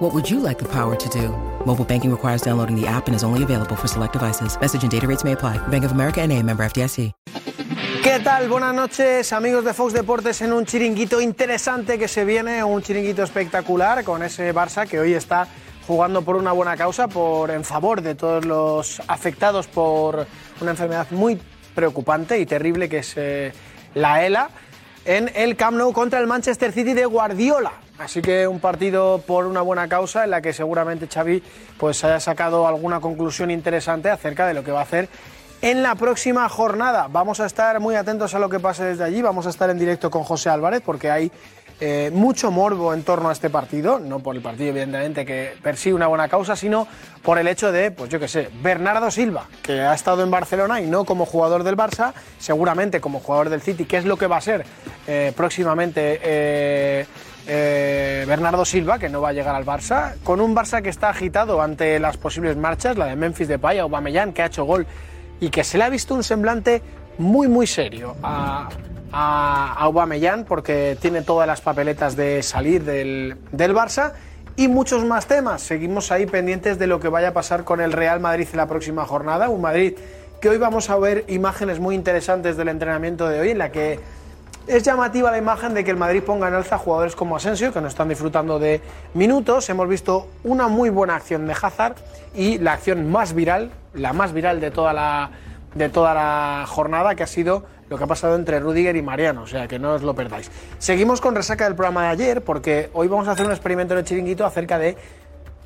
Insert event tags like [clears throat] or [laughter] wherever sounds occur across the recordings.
What would you like the power to do? Mobile banking requires downloading the app and is only available for select devices. Message and data rates may apply. Bank of America and a member FDIC. ¿Qué tal? Buenas noches, amigos de Fox Deportes, en un chiringuito interesante que se viene, un chiringuito espectacular con ese Barça que hoy está jugando por una buena causa, por en favor de todos los afectados por una enfermedad muy preocupante y terrible que es eh, la ELA en el Camp Nou contra el Manchester City de Guardiola. Así que un partido por una buena causa en la que seguramente Xavi pues haya sacado alguna conclusión interesante acerca de lo que va a hacer en la próxima jornada. Vamos a estar muy atentos a lo que pase desde allí, vamos a estar en directo con José Álvarez porque hay eh, mucho morbo en torno a este partido, no por el partido evidentemente que persigue una buena causa, sino por el hecho de, pues yo qué sé, Bernardo Silva, que ha estado en Barcelona y no como jugador del Barça, seguramente como jugador del City, que es lo que va a ser eh, próximamente eh, eh, Bernardo Silva, que no va a llegar al Barça, con un Barça que está agitado ante las posibles marchas, la de Memphis Depay, Aubameyang, que ha hecho gol y que se le ha visto un semblante muy, muy serio a, a Aubameyang porque tiene todas las papeletas de salir del, del Barça y muchos más temas. Seguimos ahí pendientes de lo que vaya a pasar con el Real Madrid en la próxima jornada. Un Madrid que hoy vamos a ver imágenes muy interesantes del entrenamiento de hoy en la que es llamativa la imagen de que el Madrid ponga en alza jugadores como Asensio, que no están disfrutando de minutos. Hemos visto una muy buena acción de Hazard y la acción más viral, la más viral de toda la, de toda la jornada, que ha sido lo que ha pasado entre Rudiger y Mariano. O sea, que no os lo perdáis. Seguimos con resaca del programa de ayer, porque hoy vamos a hacer un experimento en el chiringuito acerca de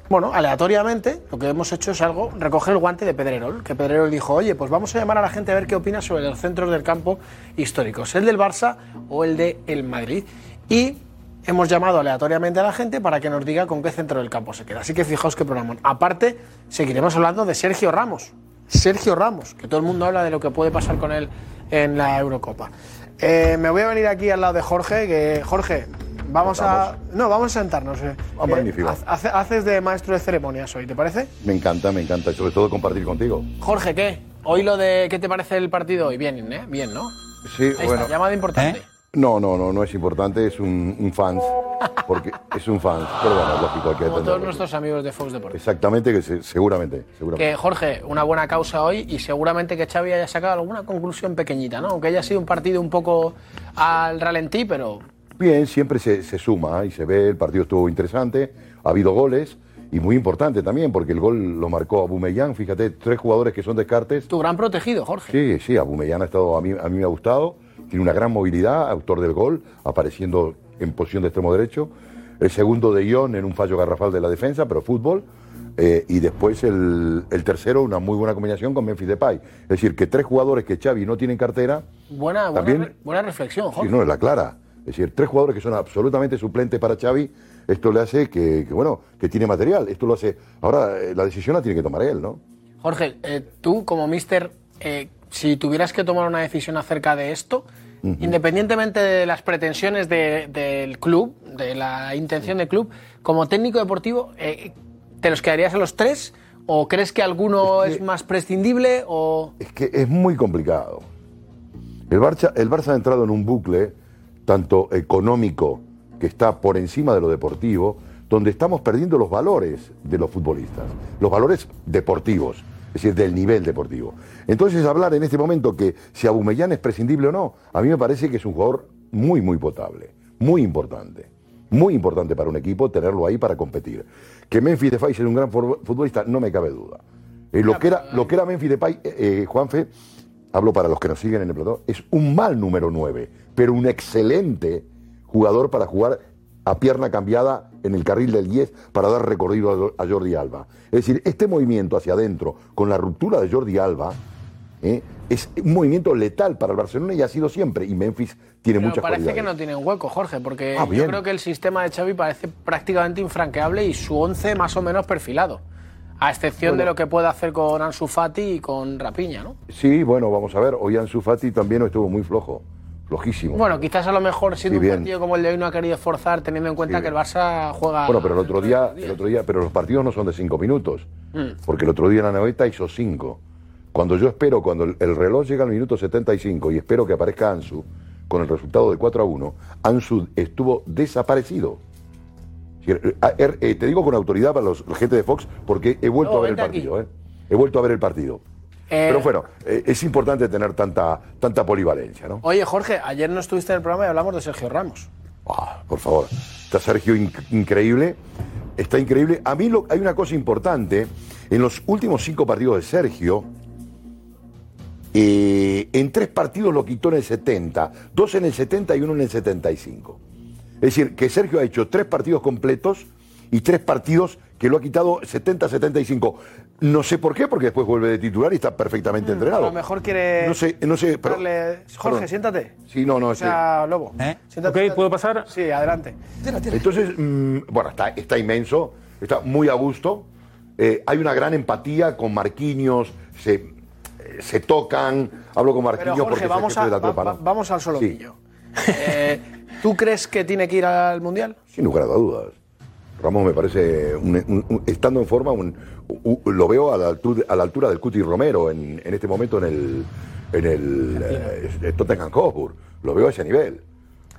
bueno, aleatoriamente, lo que hemos hecho es algo, recoger el guante de Pedrerol, que Pedrerol dijo, oye, pues vamos a llamar a la gente a ver qué opina sobre los centros del campo históricos, el del Barça o el del el Madrid. Y hemos llamado aleatoriamente a la gente para que nos diga con qué centro del campo se queda. Así que fijaos qué programa. Aparte, seguiremos hablando de Sergio Ramos. Sergio Ramos, que todo el mundo habla de lo que puede pasar con él en la Eurocopa. Eh, me voy a venir aquí al lado de Jorge, que Jorge, Vamos a. No, vamos a sentarnos. eh. Ah, magnífico. hace- haces de maestro de ceremonias hoy, ¿te parece? Me encanta, me encanta, y sobre todo compartir contigo. Jorge, ¿qué? Hoy lo de. ¿Qué te parece el partido hoy? Bien, ¿eh? Bien, ¿no? Sí, Ahí bueno. está, llamada importante. No, no, no, no es importante, es un, un fans, porque [laughs] es un fans, pero bueno, es lógico, hay que Como todos nuestros amigos de Fox Deportes. Exactamente, que se- seguramente, seguramente. Que Jorge, una buena causa hoy y seguramente que Xavi haya sacado alguna conclusión pequeñita, ¿no? Aunque haya sido un partido un poco al ralentí, pero Bien, siempre se, se suma y se ve, el partido estuvo interesante, ha habido goles y muy importante también, porque el gol lo marcó Abumellán, fíjate, tres jugadores que son descartes. tu gran protegido, Jorge. Sí, sí, Abumellán ha estado, a mí, a mí me ha gustado, tiene una gran movilidad, autor del gol, apareciendo en posición de extremo derecho. El segundo de Ion en un fallo garrafal de la defensa, pero fútbol. Eh, y después el, el tercero, una muy buena combinación con Memphis Depay. Es decir, que tres jugadores que Xavi no tienen cartera, Buena, buena, También- re- buena reflexión, sí, Jorge. no, es la clara. Es decir, tres jugadores que son absolutamente suplentes para Xavi, esto le hace que, que, bueno, que tiene material. Esto lo hace... Ahora, eh, la decisión la tiene que tomar él, ¿no? Jorge, eh, tú como mister, eh, si tuvieras que tomar una decisión acerca de esto, independientemente de las pretensiones de- del club, de la intención del club, como técnico deportivo, ¿te los quedarías a los tres? ¿O crees que alguno es, más prescindible? O... Es que es muy complicado. El Barça, el Barça ha entrado en un bucle, tanto económico, que está por encima de lo deportivo, donde estamos perdiendo los valores de los futbolistas, los valores deportivos, es decir, del nivel deportivo. Entonces, hablar en este momento que si Abumellán es prescindible o no, a mí me parece que es un jugador muy, muy potable, muy importante. Muy importante para un equipo tenerlo ahí para competir. Que Memphis Depay es un gran fu- futbolista, no me cabe duda. Eh, lo, que era, lo que era Memphis Depay, eh, eh, Juanfe, hablo para los que nos siguen en el plató, es un mal número 9, pero un excelente jugador para jugar a pierna cambiada en el carril del 10 para dar recorrido a, Jordi Alba. Es decir, este movimiento hacia adentro, con la ruptura de Jordi Alba, ¿eh? es un movimiento letal para el Barcelona y ha sido siempre. Y Memphis tiene Pero muchas parece cualidades. que no tienen hueco, Jorge, porque Ah, yo creo que el sistema de Xavi parece prácticamente infranqueable y su once más o menos perfilado. A excepción de lo que puede hacer con Ansu Fati y con Rapiña, ¿no? Sí, bueno, vamos a ver. Hoy Ansu Fati también estuvo muy flojo. Flojísimo. Bueno, quizás a lo mejor siendo Sí, un partido como el de hoy no ha querido forzar, teniendo en cuenta Sí. que el Barça juega. Bueno, pero el otro día, el otro día, pero los partidos no son de cinco minutos. Mm. Porque el otro día en la noveta hizo cinco. Cuando yo espero, cuando el, el reloj llega al minuto 75 y espero que aparezca Ansu con el resultado de 4 a 1, Ansu estuvo desaparecido. Sí, eh, eh, te digo con autoridad para los, la gente de Fox porque he vuelto No, a ver el partido. eh. He vuelto a ver el partido. Eh, Pero bueno, eh, es importante tener tanta, tanta polivalencia, ¿no? Oye, Jorge, ayer no estuviste en el programa y hablamos de Sergio Ramos. Ah, por favor. Está Sergio inc- increíble. Está increíble. A mí lo- hay una cosa importante. En los últimos cinco partidos de Sergio, eh, en tres partidos lo quitó en el 70, dos en el 70 y uno en el 75. Es decir, que Sergio ha hecho tres partidos completos y tres partidos que lo ha quitado 70-75. No sé por qué, porque después vuelve de titular y está perfectamente A entrenado. lo mejor quiere. No sé, no sé, pero... darle- Jorge, perdón. siéntate. Sí, no, no, O sea, Lobo. ¿Eh? Siéntate. Ok, ¿puedo pasar? Sí, adelante. Entonces, mm, bueno, está, está inmenso, está muy a gusto. Eh, hay una gran empatía con Marquinhos, se, eh, se tocan. Hablo con Pero Marquinhos Jorge, porque es el vamos jefe a, de la va- tropa, va- ¿no? vamos al Sí, solomillo. Eh, ¿Tú crees que tiene que ir al Mundial? sin lugar a dudas. Ramos me parece, un- un- un- estando en forma, lo veo a la altura, a la altura del Cuti Romero en, en este momento en el, en el eh, Tottenham Hotspur. Lo veo a ese nivel.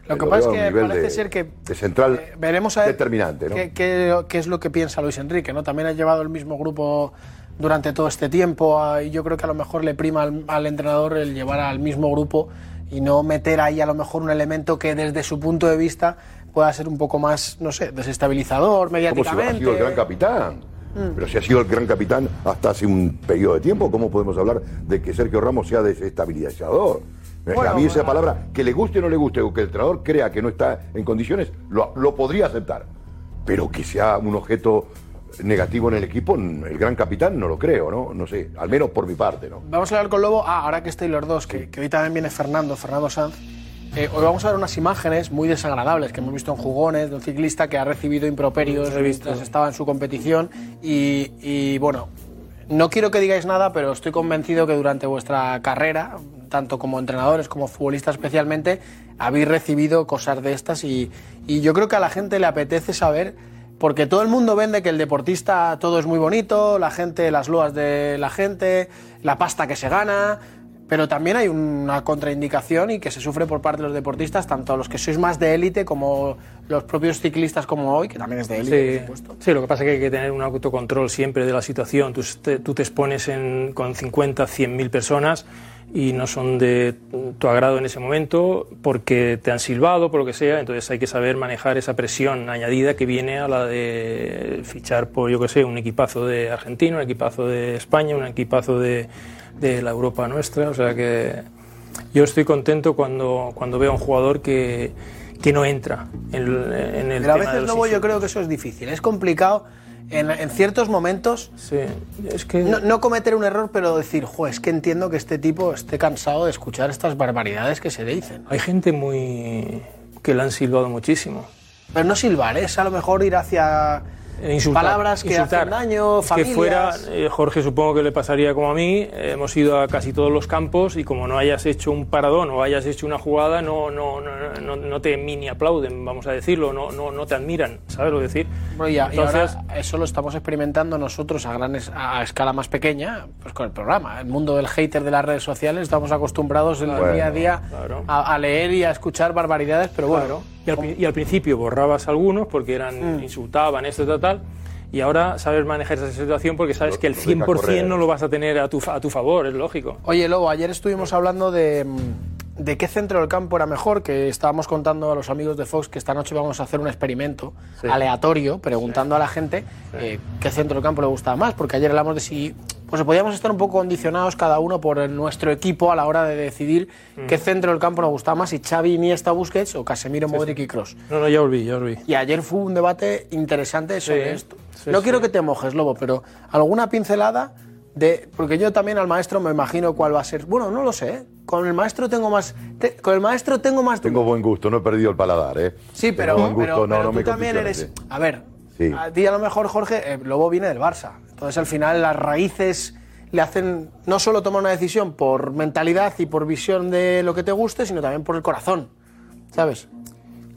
Lo Eh, que pasa es que parece de- ser que. de central eh, veremos a ver determinante, ¿no? qué, es lo que piensa Luis Enrique, ¿no? También ha llevado el mismo grupo durante todo este tiempo ah, y yo creo que a lo mejor le prima al, al entrenador el llevar al mismo grupo y no meter ahí a lo mejor un elemento que desde su punto de vista pueda ser un poco más, no sé, desestabilizador Como si ha mediáticamente. sido el gran capitán. Pero si ha sido el gran capitán hasta hace un periodo de tiempo, ¿cómo podemos hablar de que Sergio Ramos sea desestabilizador? Bueno, a mí esa bueno. palabra, que le guste o no le guste, o que el entrenador crea que no está en condiciones, lo, lo podría aceptar. Pero que sea un objeto negativo en el equipo, el gran capitán no lo creo, ¿no? No sé, al menos por mi parte, ¿no? Vamos a hablar con Lobo. Ah, ahora que estáis los dos, que, que hoy también viene Fernando, Fernando Sanz. eh, hoy vamos a ver unas imágenes muy desagradables que hemos visto en jugones de un ciclista que ha recibido improperios mientras estaba en su competición. Y, y, bueno, no quiero que digáis nada, pero estoy convencido que durante vuestra carrera, tanto como entrenadores como futbolistas especialmente, habéis recibido cosas de estas. Y, y yo creo que a la gente le apetece saber porque todo el mundo vende que el deportista todo es muy bonito, la gente, las loas de la gente, la pasta que se gana, pero también hay una contraindicación y que se sufre por parte de los deportistas, tanto los que sois más de élite como los propios ciclistas como hoy, que también es de élite, Sí, por supuesto. sí, lo que pasa es que hay que tener un autocontrol siempre de la situación. Tú te, tú te expones en- con 50, 100 mil personas y no son de tu agrado en ese momento porque te han silbado, por lo que sea. Entonces hay que saber manejar esa presión añadida que viene a la de fichar por, yo que sé, un equipazo de Argentina, un equipazo de España, un equipazo de, de la Europa nuestra. O sea que yo estoy contento cuando, cuando veo a un jugador que, que no entra en, el- en el Pero a tema de veces los luego yo creo que eso es difícil, es complicado en, en ciertos momentos Sí, es que no, no cometer un error, pero decir, jo, es que entiendo que este tipo esté cansado de escuchar estas barbaridades que se dicen. hay gente muy que le han silbado muchísimo. Pero no silbar, ¿eh? es a lo mejor ir hacia insultar, palabras que insultar. hacen daño, familias. Que fuera, eh, Jorge, supongo que le pasaría como a mí. eh, hemos ido a casi todos los campos y como no hayas hecho un paradón o hayas hecho una jugada, no, no, no, no, no te mini aplauden, vamos a decirlo, no, no, no te admiran, ¿sabes lo que decir? Bueno, y, a- y Entonces, ahora eso lo estamos experimentando nosotros a, gran es- a escala más pequeña, pues con el programa. El mundo del hater de las redes sociales, estamos acostumbrados en el Bueno, día a día claro. a, a leer y a escuchar barbaridades, pero bueno. Y al, pri- y al principio borrabas algunos porque Mm. eran insultaban, esto, tal, tal. Y ahora sabes manejar esa situación porque sabes que el lo deja 100% correr. no lo vas a tener a tu, a tu favor, es lógico. Oye, Lobo, ayer estuvimos hablando de, mm, de qué centro del campo era mejor, que estábamos contando a los amigos de Fox que esta noche vamos a hacer un experimento Sí. aleatorio, preguntando a la gente eh, qué centro del campo le gustaba más, porque ayer hablamos de si pues podíamos estar un poco condicionados cada uno por nuestro equipo a la hora de decidir Mm. qué centro del campo nos gustaba más, si Xavi, Iniesta, Busquets o Casemiro, Modric y Kroos. No, no, ya volví, ya volví. Y ayer fue un debate interesante sobre Sí, esto. sí, no sí. quiero que te mojes, Lobo, pero alguna pincelada de. Porque yo también al maestro me imagino cuál va a ser. Bueno, no lo sé. ¿eh? Con el maestro tengo más. te- con el maestro tengo más. Tengo buen gusto, no he perdido el paladar, ¿eh? sí, pero, gusto, pero, no, pero no tú me también eres. ¿eh? A ver. Sí. A ti a lo mejor, Jorge, eh, Lobo viene del Barça. Entonces al final las raíces le hacen no solo tomar una decisión por mentalidad y por visión de lo que te guste, sino también por el corazón, ¿sabes?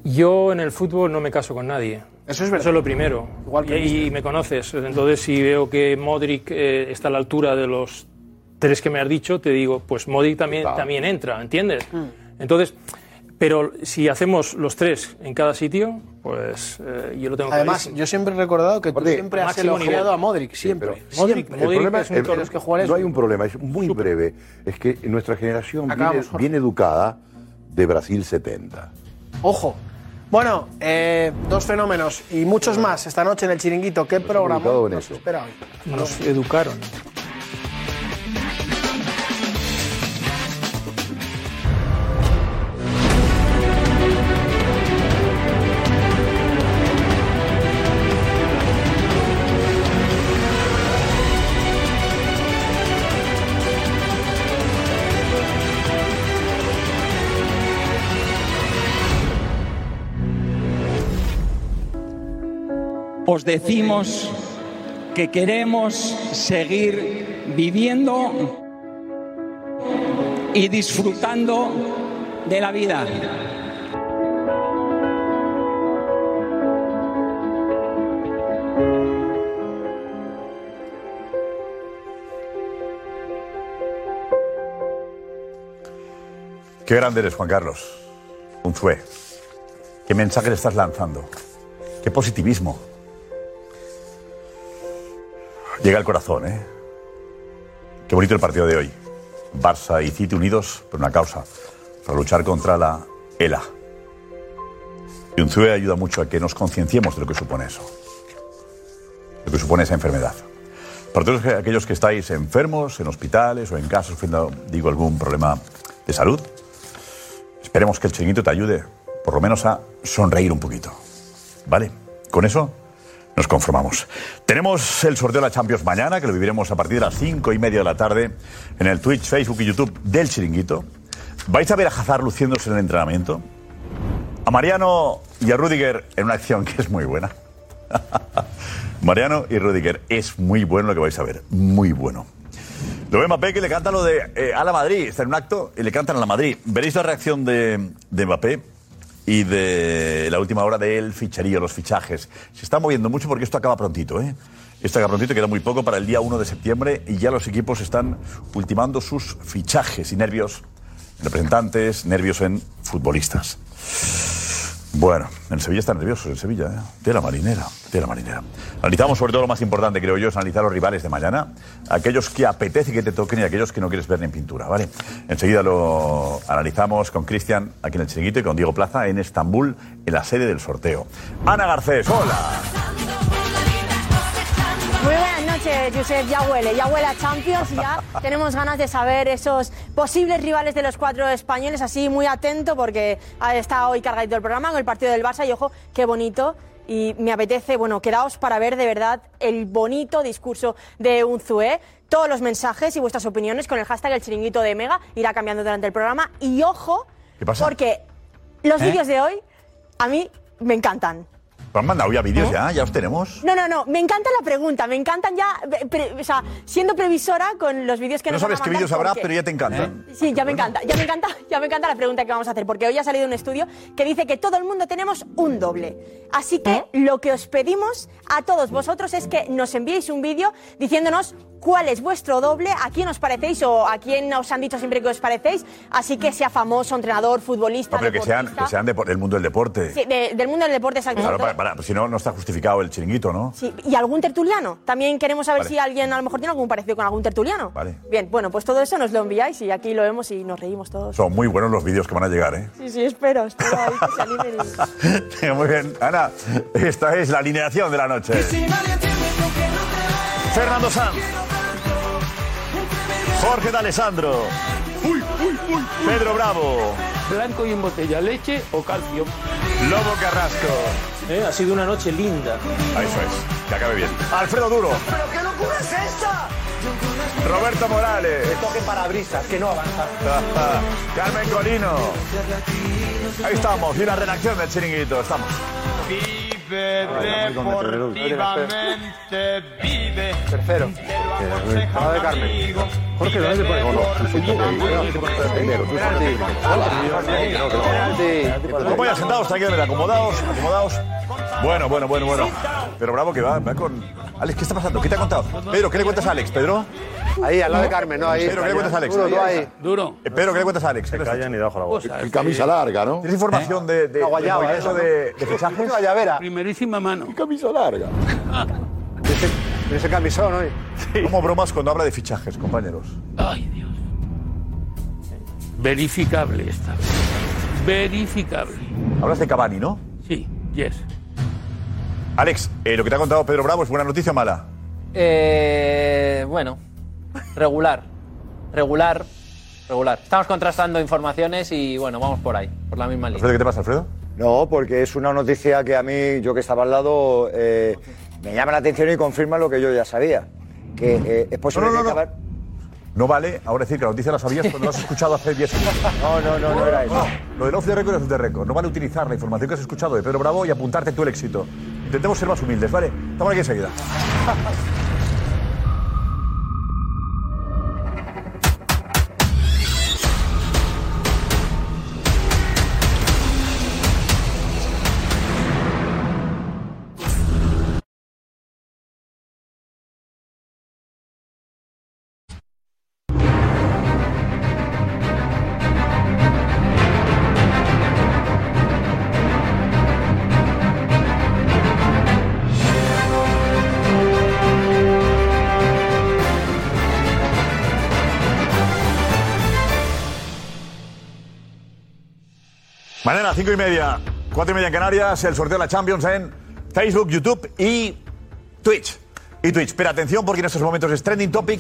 Yo en el fútbol no me caso con nadie. Eso es verdad. Eso es lo primero. Igual que y, y me conoces. Entonces, si veo que Modric eh, está a la altura de los tres que me has dicho, te digo, pues Modric también, Claro. también entra, ¿entiendes? Mm. Entonces, pero si hacemos los tres en cada sitio, pues eh, yo lo tengo Además, clarísimo. yo siempre he recordado que tú siempre has elogiado a Modric, siempre. pero- Modric- siempre. Modric problema es un el- de los que jugadores- no hay un problema, es muy breve. Es que nuestra generación viene, viene educada de Brasil 70. Ojo. Bueno, eh, dos fenómenos y muchos más esta noche en el Chiringuito. ¿Qué programa nos eso. espera hoy? Nos educaron. Os decimos que queremos seguir viviendo y disfrutando de la vida. Qué grande eres, Juan Carlos. Un fue. ¿Qué mensaje le estás lanzando? Qué positivismo. Llega al corazón, ¿eh? Qué bonito el partido de hoy. Barça y City unidos por una causa, para luchar contra la ELA. Y un CUE ayuda mucho a que nos concienciemos de lo que supone eso. Lo que supone esa enfermedad. Para todos aquellos que estáis enfermos, en hospitales o en casa sufriendo, digo, algún problema de salud, Esperemos que el chiringuito te ayude, por lo menos a sonreír un poquito. ¿Vale? Con eso nos conformamos. Tenemos el sorteo de la Champions mañana, que lo viviremos a partir de las cinco y media de la tarde en el Twitch, Facebook y YouTube del chiringuito. ¿Vais a ver a Hazard luciéndose en el entrenamiento? A Mariano y a Rudiger en una acción que es muy buena. [laughs] Mariano y Rudiger, es muy bueno lo que vais a ver, muy bueno. Lo ve Mbappé que le canta lo de eh, a la Madrid, está en un acto y le cantan a la Madrid. Veréis la reacción de, de Mbappé y de la última hora del ficherío, los fichajes. Se está moviendo mucho porque esto acaba prontito, ¿eh? Esto acaba prontito, queda muy poco para el día 1 de septiembre y ya los equipos están ultimando sus fichajes y nervios en representantes, nervios en futbolistas. Bueno, en Sevilla están nerviosos, en Sevilla, ¿eh? de la marinera, de la marinera. Analizamos sobre todo lo más importante, creo yo, es analizar los rivales de mañana, aquellos que apetece que te toquen y aquellos que no quieres ver ni en pintura, ¿vale? Enseguida lo analizamos con Cristian aquí en el Chiringuito y con Diego Plaza en Estambul, en la sede del sorteo. Ana Garcés, hola. Noches, Josep. Ya huele, ya huele a Champions y ya [laughs] tenemos ganas de saber esos posibles rivales de los cuatro españoles. Así, muy atento porque está hoy cargadito el programa con el partido del Barça y ojo, qué bonito. Y me apetece, bueno, quedaos para ver de verdad el bonito discurso de Unzué. Todos los mensajes y vuestras opiniones con el hashtag el chiringuito de Mega irá cambiando durante el programa. Y ojo, ¿Qué pasa? porque los ¿Eh? vídeos de hoy a mí me encantan. ¿Te han mandado ya ¿Eh? vídeos ya? ¿Ya os tenemos? No, no, no, me encanta la pregunta, me encantan ya, eh, pre- o sea, siendo previsora con los vídeos que No nos van a sabes qué mandar, vídeos habrá, porque- pero ya te encantan. Sí, ya me encanta, ya me encanta, ya me encanta la pregunta que vamos a hacer, porque hoy ha salido un estudio que dice que todo el mundo tenemos un doble. Así que lo que os pedimos a todos vosotros es que nos enviéis un vídeo diciéndonos cuál es vuestro doble, a quién os parecéis o a quién os han dicho siempre que os parecéis, así que sea famoso, entrenador, futbolista, No, pero que sean, deportista. que sean de- del mundo del deporte. Sí, de- del mundo del deporte, exacto. Claro, para, para- si no, no está justificado el chiringuito, ¿no? Sí, ¿y algún tertuliano? También queremos saber Vale. si alguien a lo mejor tiene algún parecido con algún tertuliano. Vale. Bien, bueno, pues todo eso nos lo enviáis y aquí lo vemos y nos reímos todos. Son muy buenos los vídeos que van a llegar, ¿eh? Sí, sí, espero, espero ahí que se animen y- [laughs] Muy bien. Ana, esta es la alineación de la noche. Fernando Sanz. Jorge D'Alessandro. Pedro Bravo. Blanco y en botella, leche o calcio. Lobo Carrasco. Eh, Ha sido una noche linda. Ah, Eso es. Que acabe bien. Alfredo Duro. ¿Pero qué locura es esta? Roberto Morales. Toque parabrisas, que no avanza. [laughs] Carmen Colino. Ahí estamos. Y la redacción del chiringuito. Estamos. Y Vive deportivamente, vive. Tercero. Lado de Carmen. Jorge, ¿dónde te pones? No, Vamos ya sentados, tranquilos, acomodados, acomodados. Bueno, bueno, bueno, bueno. Pero bravo que va, va con. Alex, ¿qué está pasando? ¿Qué te ha contado? Pedro, ¿qué le cuentas a Alex, Pedro? Ahí, al lado de Carmen, no, ahí. Pedro, ¿qué le cuentas a Alex? Duro, tú ahí. Duro. Eh, Pedro, ¿qué le cuentas a Alex? Se callan y debajo la voz. El camisa larga, ¿no? ¿Tienes información de, de, guayaba, movimiento ¿no? de, de fichajes? Guayabera. Primerísima mano. Camisa larga. Ese, ese camisón hoy. Como bromas cuando habla de fichajes, compañeros. Ay, Dios. Verificable esta. Verificable. Hablas de Cavani, ¿no? Sí, yes. Alex, eh, lo que te ha contado Pedro Bravo es buena noticia o mala. Eh, bueno, regular. Regular. Regular. Estamos contrastando informaciones y bueno, vamos por ahí, por la misma línea. Alfredo, ¿qué te pasa, Alfredo? No, porque es una noticia que a mí, yo que estaba al lado, eh, me llama la atención y confirma lo que yo ya sabía. Que eh, es posible No, no, no, que no. acabar- No vale ahora decir que la noticia la sabías cuando la has escuchado hace 10 segundos. [laughs] No, no, no, no era eso. Lo del off the record es off the record. No vale utilizar la información que has escuchado de Pedro Bravo y apuntarte tú el éxito. Intentemos ser más humildes, ¿vale? Estamos aquí enseguida. [laughs] Mañana, 5 y media, 4 y media en Canarias, el sorteo de la Champions en Facebook, YouTube y Twitch. Y Twitch. Pero atención porque en estos momentos es trending topic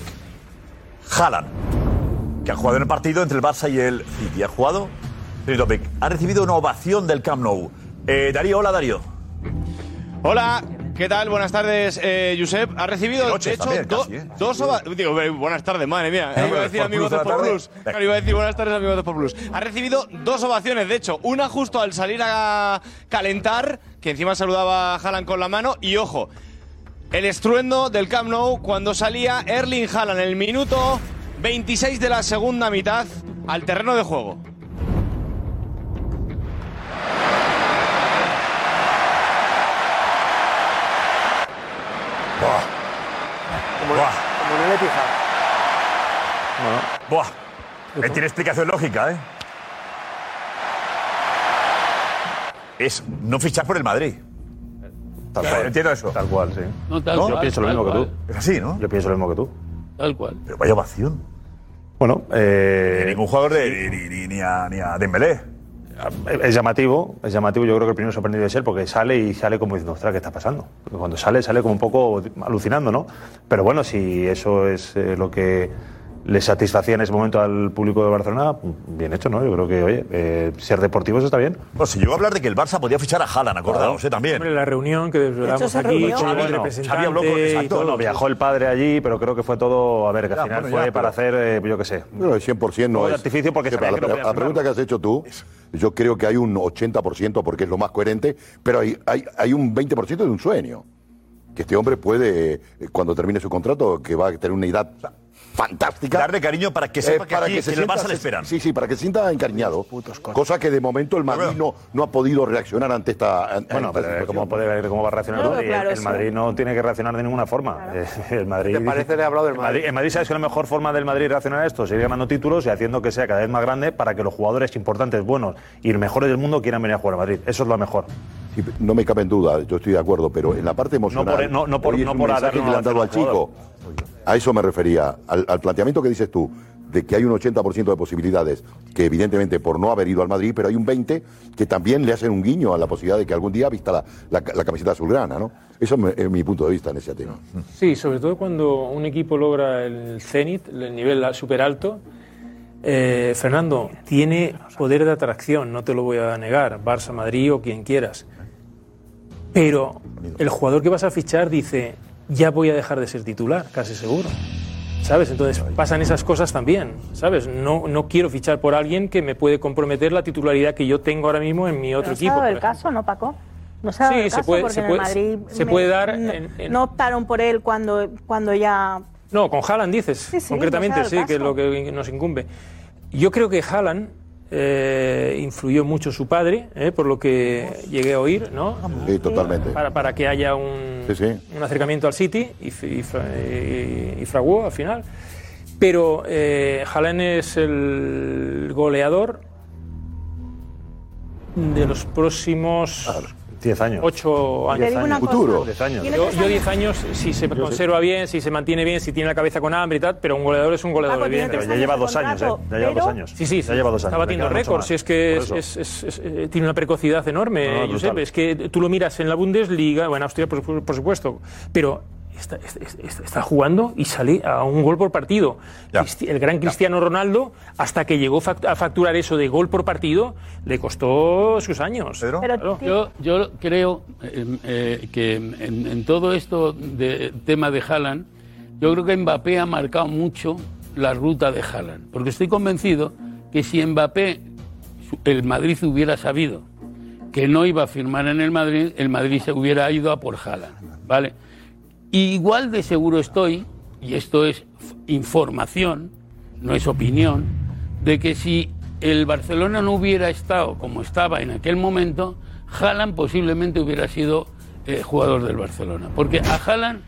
Haaland, que ha jugado en el partido entre el Barça y el City. Ha jugado trending topic. Ha recibido una ovación del Camp Nou. Eh, Darío, hola Darío. Hola, ¿qué tal? Buenas tardes, eh, Josep. Ha recibido, De noche de hecho, también, do- casi, ¿eh? dos ova- Digo, eh, buenas tardes, madre mía. Eh, iba a decir amigos de tarde. Plus. Claro, iba a decir buenas tardes, amigos de Por Plus. Ha recibido dos ovaciones, de hecho, una justo al salir a calentar, que encima saludaba a Haaland con la mano, y ojo, el estruendo del Camp Nou cuando salía Erling Haaland en el minuto 26 de la segunda mitad al terreno de juego. Buah. Como en el Etihad. Buah. Eh, tiene explicación lógica, ¿eh? Es no fichar por el Madrid. Tal cual. Entiendo eso. Tal cual, sí. No, tal ¿No? cual, Yo pienso lo mismo que tú. Es así, ¿no? Yo pienso lo mismo que tú. Tal cual. Pero vaya ovación. Bueno, eh, Ningún jugador de, ni, ni- ni- ni a, ni a Dembélé. Es llamativo, es llamativo. Yo creo que el primero sorprendido es él porque sale y sale como diciendo, ostras, ¿qué está pasando? Porque cuando sale, sale como un poco alucinando, ¿no? Pero bueno, si eso es eh, lo que le satisfacía en ese momento al público de Barcelona, bien hecho, ¿no? Yo creo que, oye, eh, ser deportivos está bien. Bueno, se llegó a hablar de que el Barça podía fichar a Haaland, acordaos, ¿eh? También. Hombre, la reunión que desvelamos aquí, reunió. con el Bueno, Xavi habló con- y exacto, todo. Bueno, viajó el padre allí, pero creo que fue todo, a ver, que Ya, al final bueno, fue ya, para pero- hacer, eh, yo qué sé. Bueno, el 100% no es. artificio porque Sí, sabía la, que no la pregunta que has hecho tú, yo creo que hay un 80% porque es lo más coherente, pero hay, hay, hay un 20% de un sueño. Que este hombre puede, eh, cuando termine su contrato, que va a tener una edad fantástica. Darle cariño para que eh, sepa que, para aquí, que se en el sienta- Barça le esperan. Sí, sí, para que se sienta encariñado. Cosa que de momento el Madrid no, no ha podido reaccionar ante esta. ante Bueno, esta pero eh, situación. ¿cómo, puede, ver cómo va a reaccionar No, el Madrid? claro, el. Madrid no tiene que reaccionar de ninguna forma. Eh, El Madrid, ¿Te parece? Le he hablado del el Madrid. El Madrid sabe que la mejor forma del Madrid reaccionar a esto es ir ganando títulos y haciendo que sea cada vez más grande para que los jugadores importantes, buenos y los mejores del mundo quieran venir a jugar a Madrid. Eso es lo mejor. Sí, no me cabe en duda, yo estoy de acuerdo, pero en la parte emocional. por- no- no por- hoy es no un por mensaje darle que le han dado al chico. A eso me refería, al, planteamiento que dices tú, de que hay un 80% de posibilidades, que evidentemente por no haber ido al Madrid, pero hay un 20% que también le hacen un guiño a la posibilidad de que algún día vista la, camiseta azulgrana, ¿no? Eso es mi- es mi punto de vista en ese tema. Sí, sobre todo cuando un equipo logra el cenit, el nivel súper alto. eh, Fernando, tiene poder de atracción, no te lo voy a negar, Barça, Madrid o quien quieras. Pero el jugador que vas a fichar dice, ya voy a dejar de ser titular, casi seguro. ¿Sabes? Entonces pasan esas cosas también, ¿sabes? No, no quiero fichar por alguien que me puede comprometer la titularidad que yo tengo ahora mismo en mi otro ¿No se ha equipo. dado por el ejemplo. caso, no, Paco? No se ha dado Sí, el se puede- porque se en puede- el Madrid se me- puede dar no, en- en- no optaron por él cuando, cuando ya... No, con Haaland dices, Sí, sí, concretamente, no sí, que es lo que nos incumbe. Yo creo que Haaland eh, influyó mucho su padre, eh, por lo que llegué a oír, ¿no? Sí, totalmente. Para, para que haya un, Sí, sí. un acercamiento al City y, y, fra- y- y fraguó al final. Pero eh, Haaland es el goleador de los próximos 10 años. 8 años. Cosa. Futuro. 10 años. Yo, tres yo 10 años, si se conserva bien, si se mantiene bien, si tiene la cabeza con hambre y tal, pero un goleador es un goleador, Paco, tiene evidentemente. tres años de contrato, Ya lleva dos pero- años. Sí, sí, Ya lleva dos años. Está batiendo récords. es que es- es- es- es- eh, tiene una precocidad enorme, No, no, Josep. Es que tú lo miras en la Bundesliga, o en Austria, por, por supuesto, pero está, está- está- está jugando y sale a un gol por partido. El gran Cristiano Ronaldo, hasta que llegó fact- a facturar eso de gol por partido, le costó sus años. Claro. Yo, yo creo eh, eh, que en, en todo esto de tema de Haaland, yo creo que Mbappé ha marcado mucho la ruta de Haaland. Porque estoy convencido que si Mbappé, su- el Madrid hubiera sabido que no iba a firmar en el Madrid, el Madrid se hubiera ido a por Haaland. ¿Vale? Y igual de seguro estoy, y esto es información, no es opinión, de que si el Barcelona no hubiera estado como estaba en aquel momento, Haaland posiblemente hubiera sido eh, jugador del Barcelona. Porque a Haaland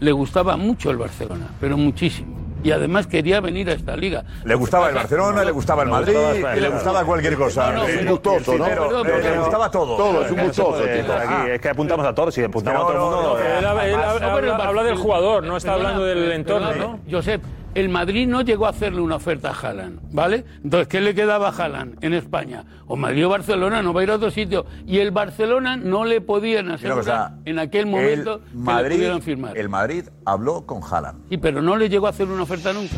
le gustaba mucho el Barcelona, pero muchísimo. Y además quería venir a esta liga. Le gustaba el Barcelona, le gustaba el Madrid, gustaba, y le gustaba cualquier cosa. No, no, Es pero- gustoso, ¿no? pero- Pero- pero- pero le gustaba todo. Todo, es un gustoso, aquí. Es que apuntamos a todos, si apuntamos No, a todo el no, mundo. no, Él, habla- del jugador, no está hablando del entorno, ¿no? Josep, el Madrid no llegó a hacerle una oferta a Haaland, ¿vale? Entonces, ¿qué le quedaba a Haaland en España? O Madrid o Barcelona, no va a ir a otro sitio. Y el Barcelona no le podían Mira asegurar cosa, en aquel momento el que le Madrid, pudieran firmar. el Madrid habló con Haaland. Sí, pero no le llegó a hacer una oferta nunca.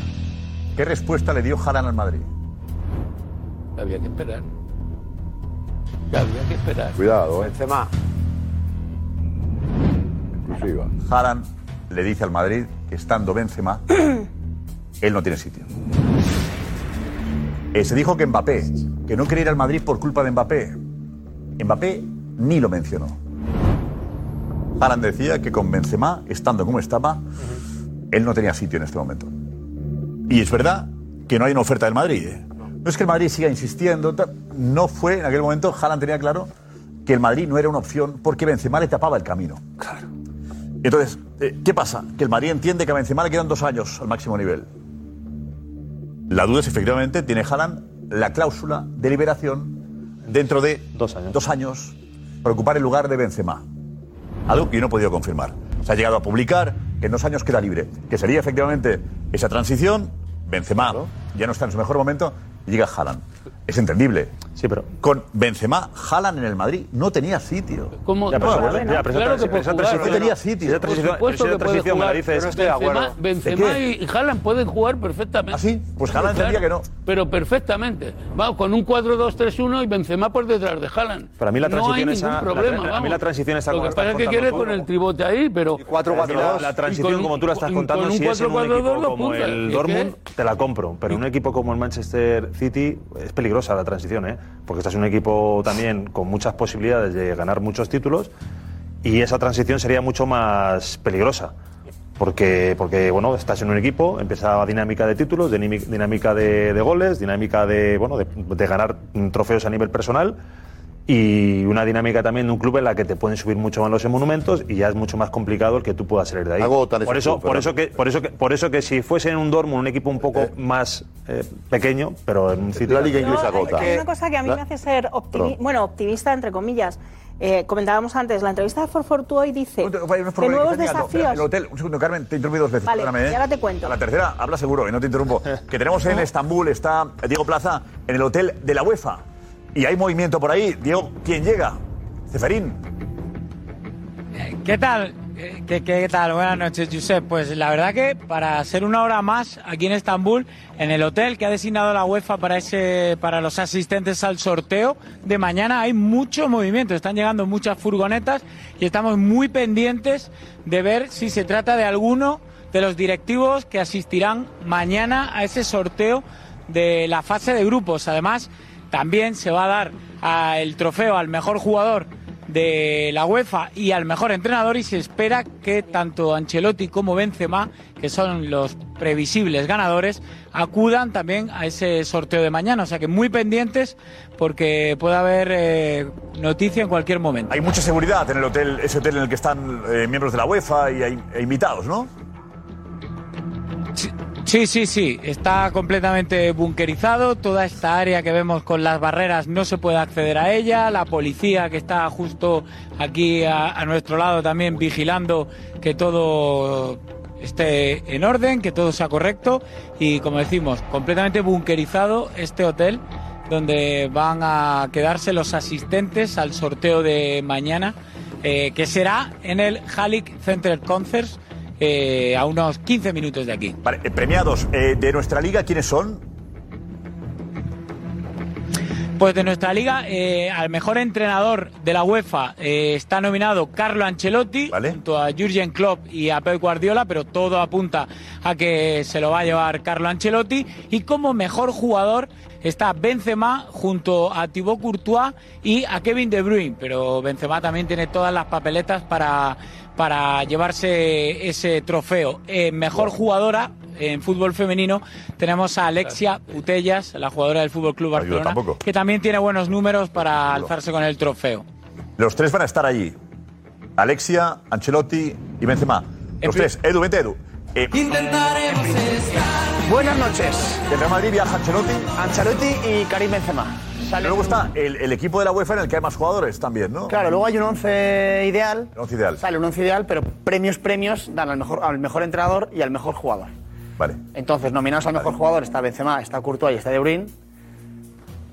¿Qué respuesta le dio Haaland al Madrid? Había que esperar. Había que esperar. Cuidado, eh. Benzema. Exclusiva. Haaland le dice al Madrid que estando Benzema, [clears throat] él no tiene sitio. Eh, se dijo que Mbappé, que no quería ir al Madrid por culpa de Mbappé. Mbappé ni lo mencionó. Haaland decía que con Benzema, estando como estaba, él no tenía sitio en este momento. Y es verdad que no hay una oferta del Madrid. ¿eh? No es que el Madrid siga insistiendo, no fue en aquel momento, Haaland tenía claro que el Madrid no era una opción porque Benzema le tapaba el camino. Claro. Entonces, eh, ¿qué pasa? Que el Madrid entiende que a Benzema le quedan dos años al máximo nivel. La duda es efectivamente, tiene Haaland la cláusula de liberación dentro de Dos años. dos años para ocupar el lugar de Benzema. Algo que yo no he podido confirmar. Se ha llegado a publicar que en dos años queda libre. Que sería efectivamente esa transición, Benzema ya no está en su mejor momento y llega Haaland. Es entendible. Sí, pero. Con Benzema, Haaland en el Madrid no tenía sitio. ¿Cómo? Ya, pero No, esa- bueno, ya, pero claro esa- que puede esa jugar, transición- no tenía sitio. esa Por transición- supuesto esa que puede transición me la jugar. dices. Benzema. Benzema ¿De y Haaland pueden jugar perfectamente. ¿Ah, sí? Pues Haaland entendía que no. Pero perfectamente. Vamos, con un 4-2-3-1 y Benzema por detrás de Haaland. Pero a mí la no hay transición ningún esa- la- problema. a mí la transición Lo como que pasa es estás que quiere contando con el tribote ahí, pero... cuatro, cuatro, La, transición, como tú la estás con- contando, si es en un 4-4-2 equipo como el Dortmund, te la compro. Pero un equipo como el Manchester City es peligrosa la transición, ¿eh? Porque estás en un equipo también con muchas posibilidades de ganar muchos títulos y esa transición sería mucho más peligrosa. Porque, porque bueno, estás en un equipo, empieza dinámica de títulos, dinámica de, de goles, dinámica de, bueno, de, de ganar trofeos a nivel personal y una dinámica también de un club en la que te pueden subir mucho más los monumentos y ya es mucho más complicado el que tú puedas salir de ahí. Por eso, por eso que, por eso que, por eso que si fuese en un Dortmund un equipo un poco más eh, pequeño, pero en un City La liga inglesa agota. Hay una cosa que a mí La- me hace ser optimi- bueno, optimista, entre comillas. Eh, comentábamos antes, la entrevista de Forfortu hoy dice No que que nuevos no, desafíos... El hotel, un segundo, Carmen, te interrumpí dos veces. Vale, perdóname, ¿eh? y ahora te cuento. A la tercera, habla seguro, y no te interrumpo. [laughs] Que tenemos en Estambul, está Diego Plaza, en el hotel de la UEFA. Y hay movimiento por ahí. Diego, ¿quién llega? Ceferín. ¿Qué tal? Eh, ¿Qué, qué tal? Buenas noches, Josep. Pues la verdad que para hacer una hora más aquí en Estambul, en el hotel que ha designado la UEFA para, ese, para los asistentes al sorteo de mañana, hay mucho movimiento. Están llegando muchas furgonetas y estamos muy pendientes de ver si se trata de alguno de los directivos que asistirán mañana a ese sorteo de la fase de grupos. Además, también se va a dar ah, el trofeo al mejor jugador de la UEFA y al mejor entrenador y se espera que tanto Ancelotti como Benzema, que son los previsibles ganadores, acudan también a ese sorteo de mañana. O sea que muy pendientes porque puede haber eh, noticia en cualquier momento. Hay mucha seguridad en el hotel, ese hotel en el que están eh, miembros de la UEFA y invitados, ¿no? Sí, sí, sí, está completamente bunkerizado. Toda esta área que vemos con las barreras no se puede acceder a ella. La policía que está justo aquí a, nuestro lado también vigilando que todo esté en orden, que todo sea correcto. Y como decimos, completamente bunkerizado este hotel donde van a quedarse los asistentes al sorteo de mañana, eh, que será en el Halick Center Concerts. Eh, a unos 15 minutos de aquí. Vale, eh, premiados eh, de nuestra liga, ¿quiénes son? Pues de nuestra liga, eh, al mejor entrenador de la UEFA eh, está nominado Carlo Ancelotti, junto a Jurgen Klopp y a Pep Guardiola, pero todo apunta a que se lo va a llevar Carlo Ancelotti. Y como mejor jugador está Benzema junto a Thibaut Courtois y a Kevin De Bruyne, pero Benzema también tiene todas las papeletas para, para llevarse ese trofeo. Eh, mejor jugadora en fútbol femenino tenemos a Alexia Putellas, la jugadora del Fútbol Club Barcelona, que también tiene buenos números para alzarse con el trofeo. Los tres van a estar allí. Alexia, Ancelotti y Benzema. Los tres. Edu, vente Edu. Eh, Buenas noches. ¿El Real Madrid viaja Ancelotti? Ancelotti y Karim Benzema. Salen- Luego está el, el equipo de la UEFA en el que hay más jugadores también, ¿no? Claro, luego hay un once ideal. El once ideal. Sale un once ideal, pero premios, premios dan al mejor, al mejor entrenador y al mejor jugador. Vale. Entonces, nominados al mejor jugador está Benzema, está Courtois y está De Bruyne.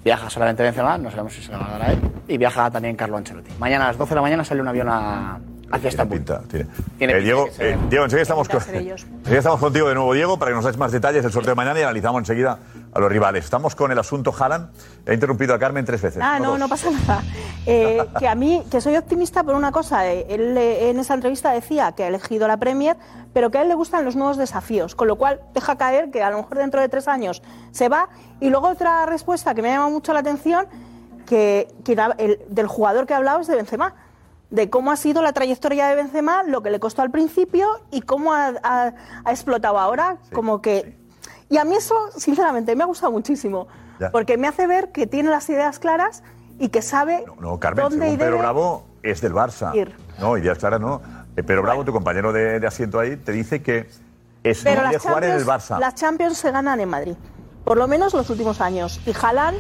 Viaja solamente Benzema, no sabemos si se lo va a dar a él. Y viaja también Carlo Ancelotti. Mañana a las 12 de la mañana sale un avión a, hacia Estambul. Tiene. Tiene Eh, pinta Diego, eh, Diego, enseguida estamos, con, enseguida estamos contigo de nuevo, Diego, para que nos des más detalles del sorteo de mañana y analizamos enseguida a los rivales. Estamos con el asunto Haaland. He interrumpido a Carmen tres veces. Ah, no, dos. no pasa nada. Eh, que a mí, que soy optimista por una cosa. eh, él eh, en esa entrevista decía que ha elegido la Premier, pero que a él le gustan los nuevos desafíos, con lo cual deja caer que a lo mejor dentro de tres años se va. Y luego otra respuesta que me ha llamado mucho la atención, que, que el- del jugador que ha hablado es de Benzema. De cómo ha sido la trayectoria de Benzema, lo que le costó al principio y cómo ha, ha- ha explotado ahora. como que. Y a mí eso, sinceramente, me ha gustado muchísimo. Ya. Porque me hace ver que tiene las ideas claras y que sabe No, Carmen, dónde según Pedro Bravo, es del Barça. ir. No, ideas claras no. Eh, Pedro Bravo, tu compañero de, de asiento ahí, te dice que es Pero de las jugar en el Champions, Barça. las Champions se ganan en Madrid. Por lo menos los últimos años. Y Haaland,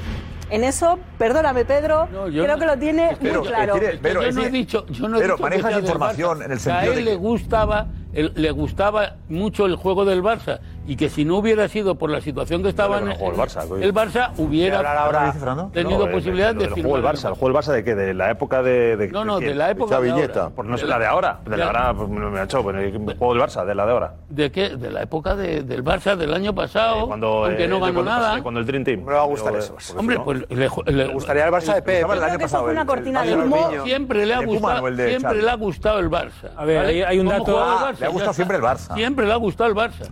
en eso, perdóname Pedro, yo creo no- que lo tiene Pero, muy claro. tiene- pero, yo es no he dicho, yo no he pero dicho que manejas información en el Que a sentido él de le que- gustaba, él- le gustaba mucho el juego del Barça y que si no hubiera sido por la situación que estaba en no el Barça, el Barça hubiera ahora- tenido No, eh, posibilidad de del firmar juego del en Barça, el juego del Barça de qué, de la época de, de No, no, de la época de ahora. Pues no sé, la de ahora, de la ahora, pues me ha hecho, el juego del Barça, de la de ahora. ¿De qué? De la época de- del Barça del año pasado, Cuando, aunque eh, no de ganó cuando- nada. Cuando el Dream Team. me va a gustar eso. eh, Hombre, pues le, gustaría el Barça de Pep. El año pasado. una el- cortina el- de el- humo. el- Siempre le ha de gustado, el de siempre le ha gustado el Barça. A ver, hay- un ¿Cómo dato- el le ha gustado siempre el. Barça. Siempre le ha gustado el Barça.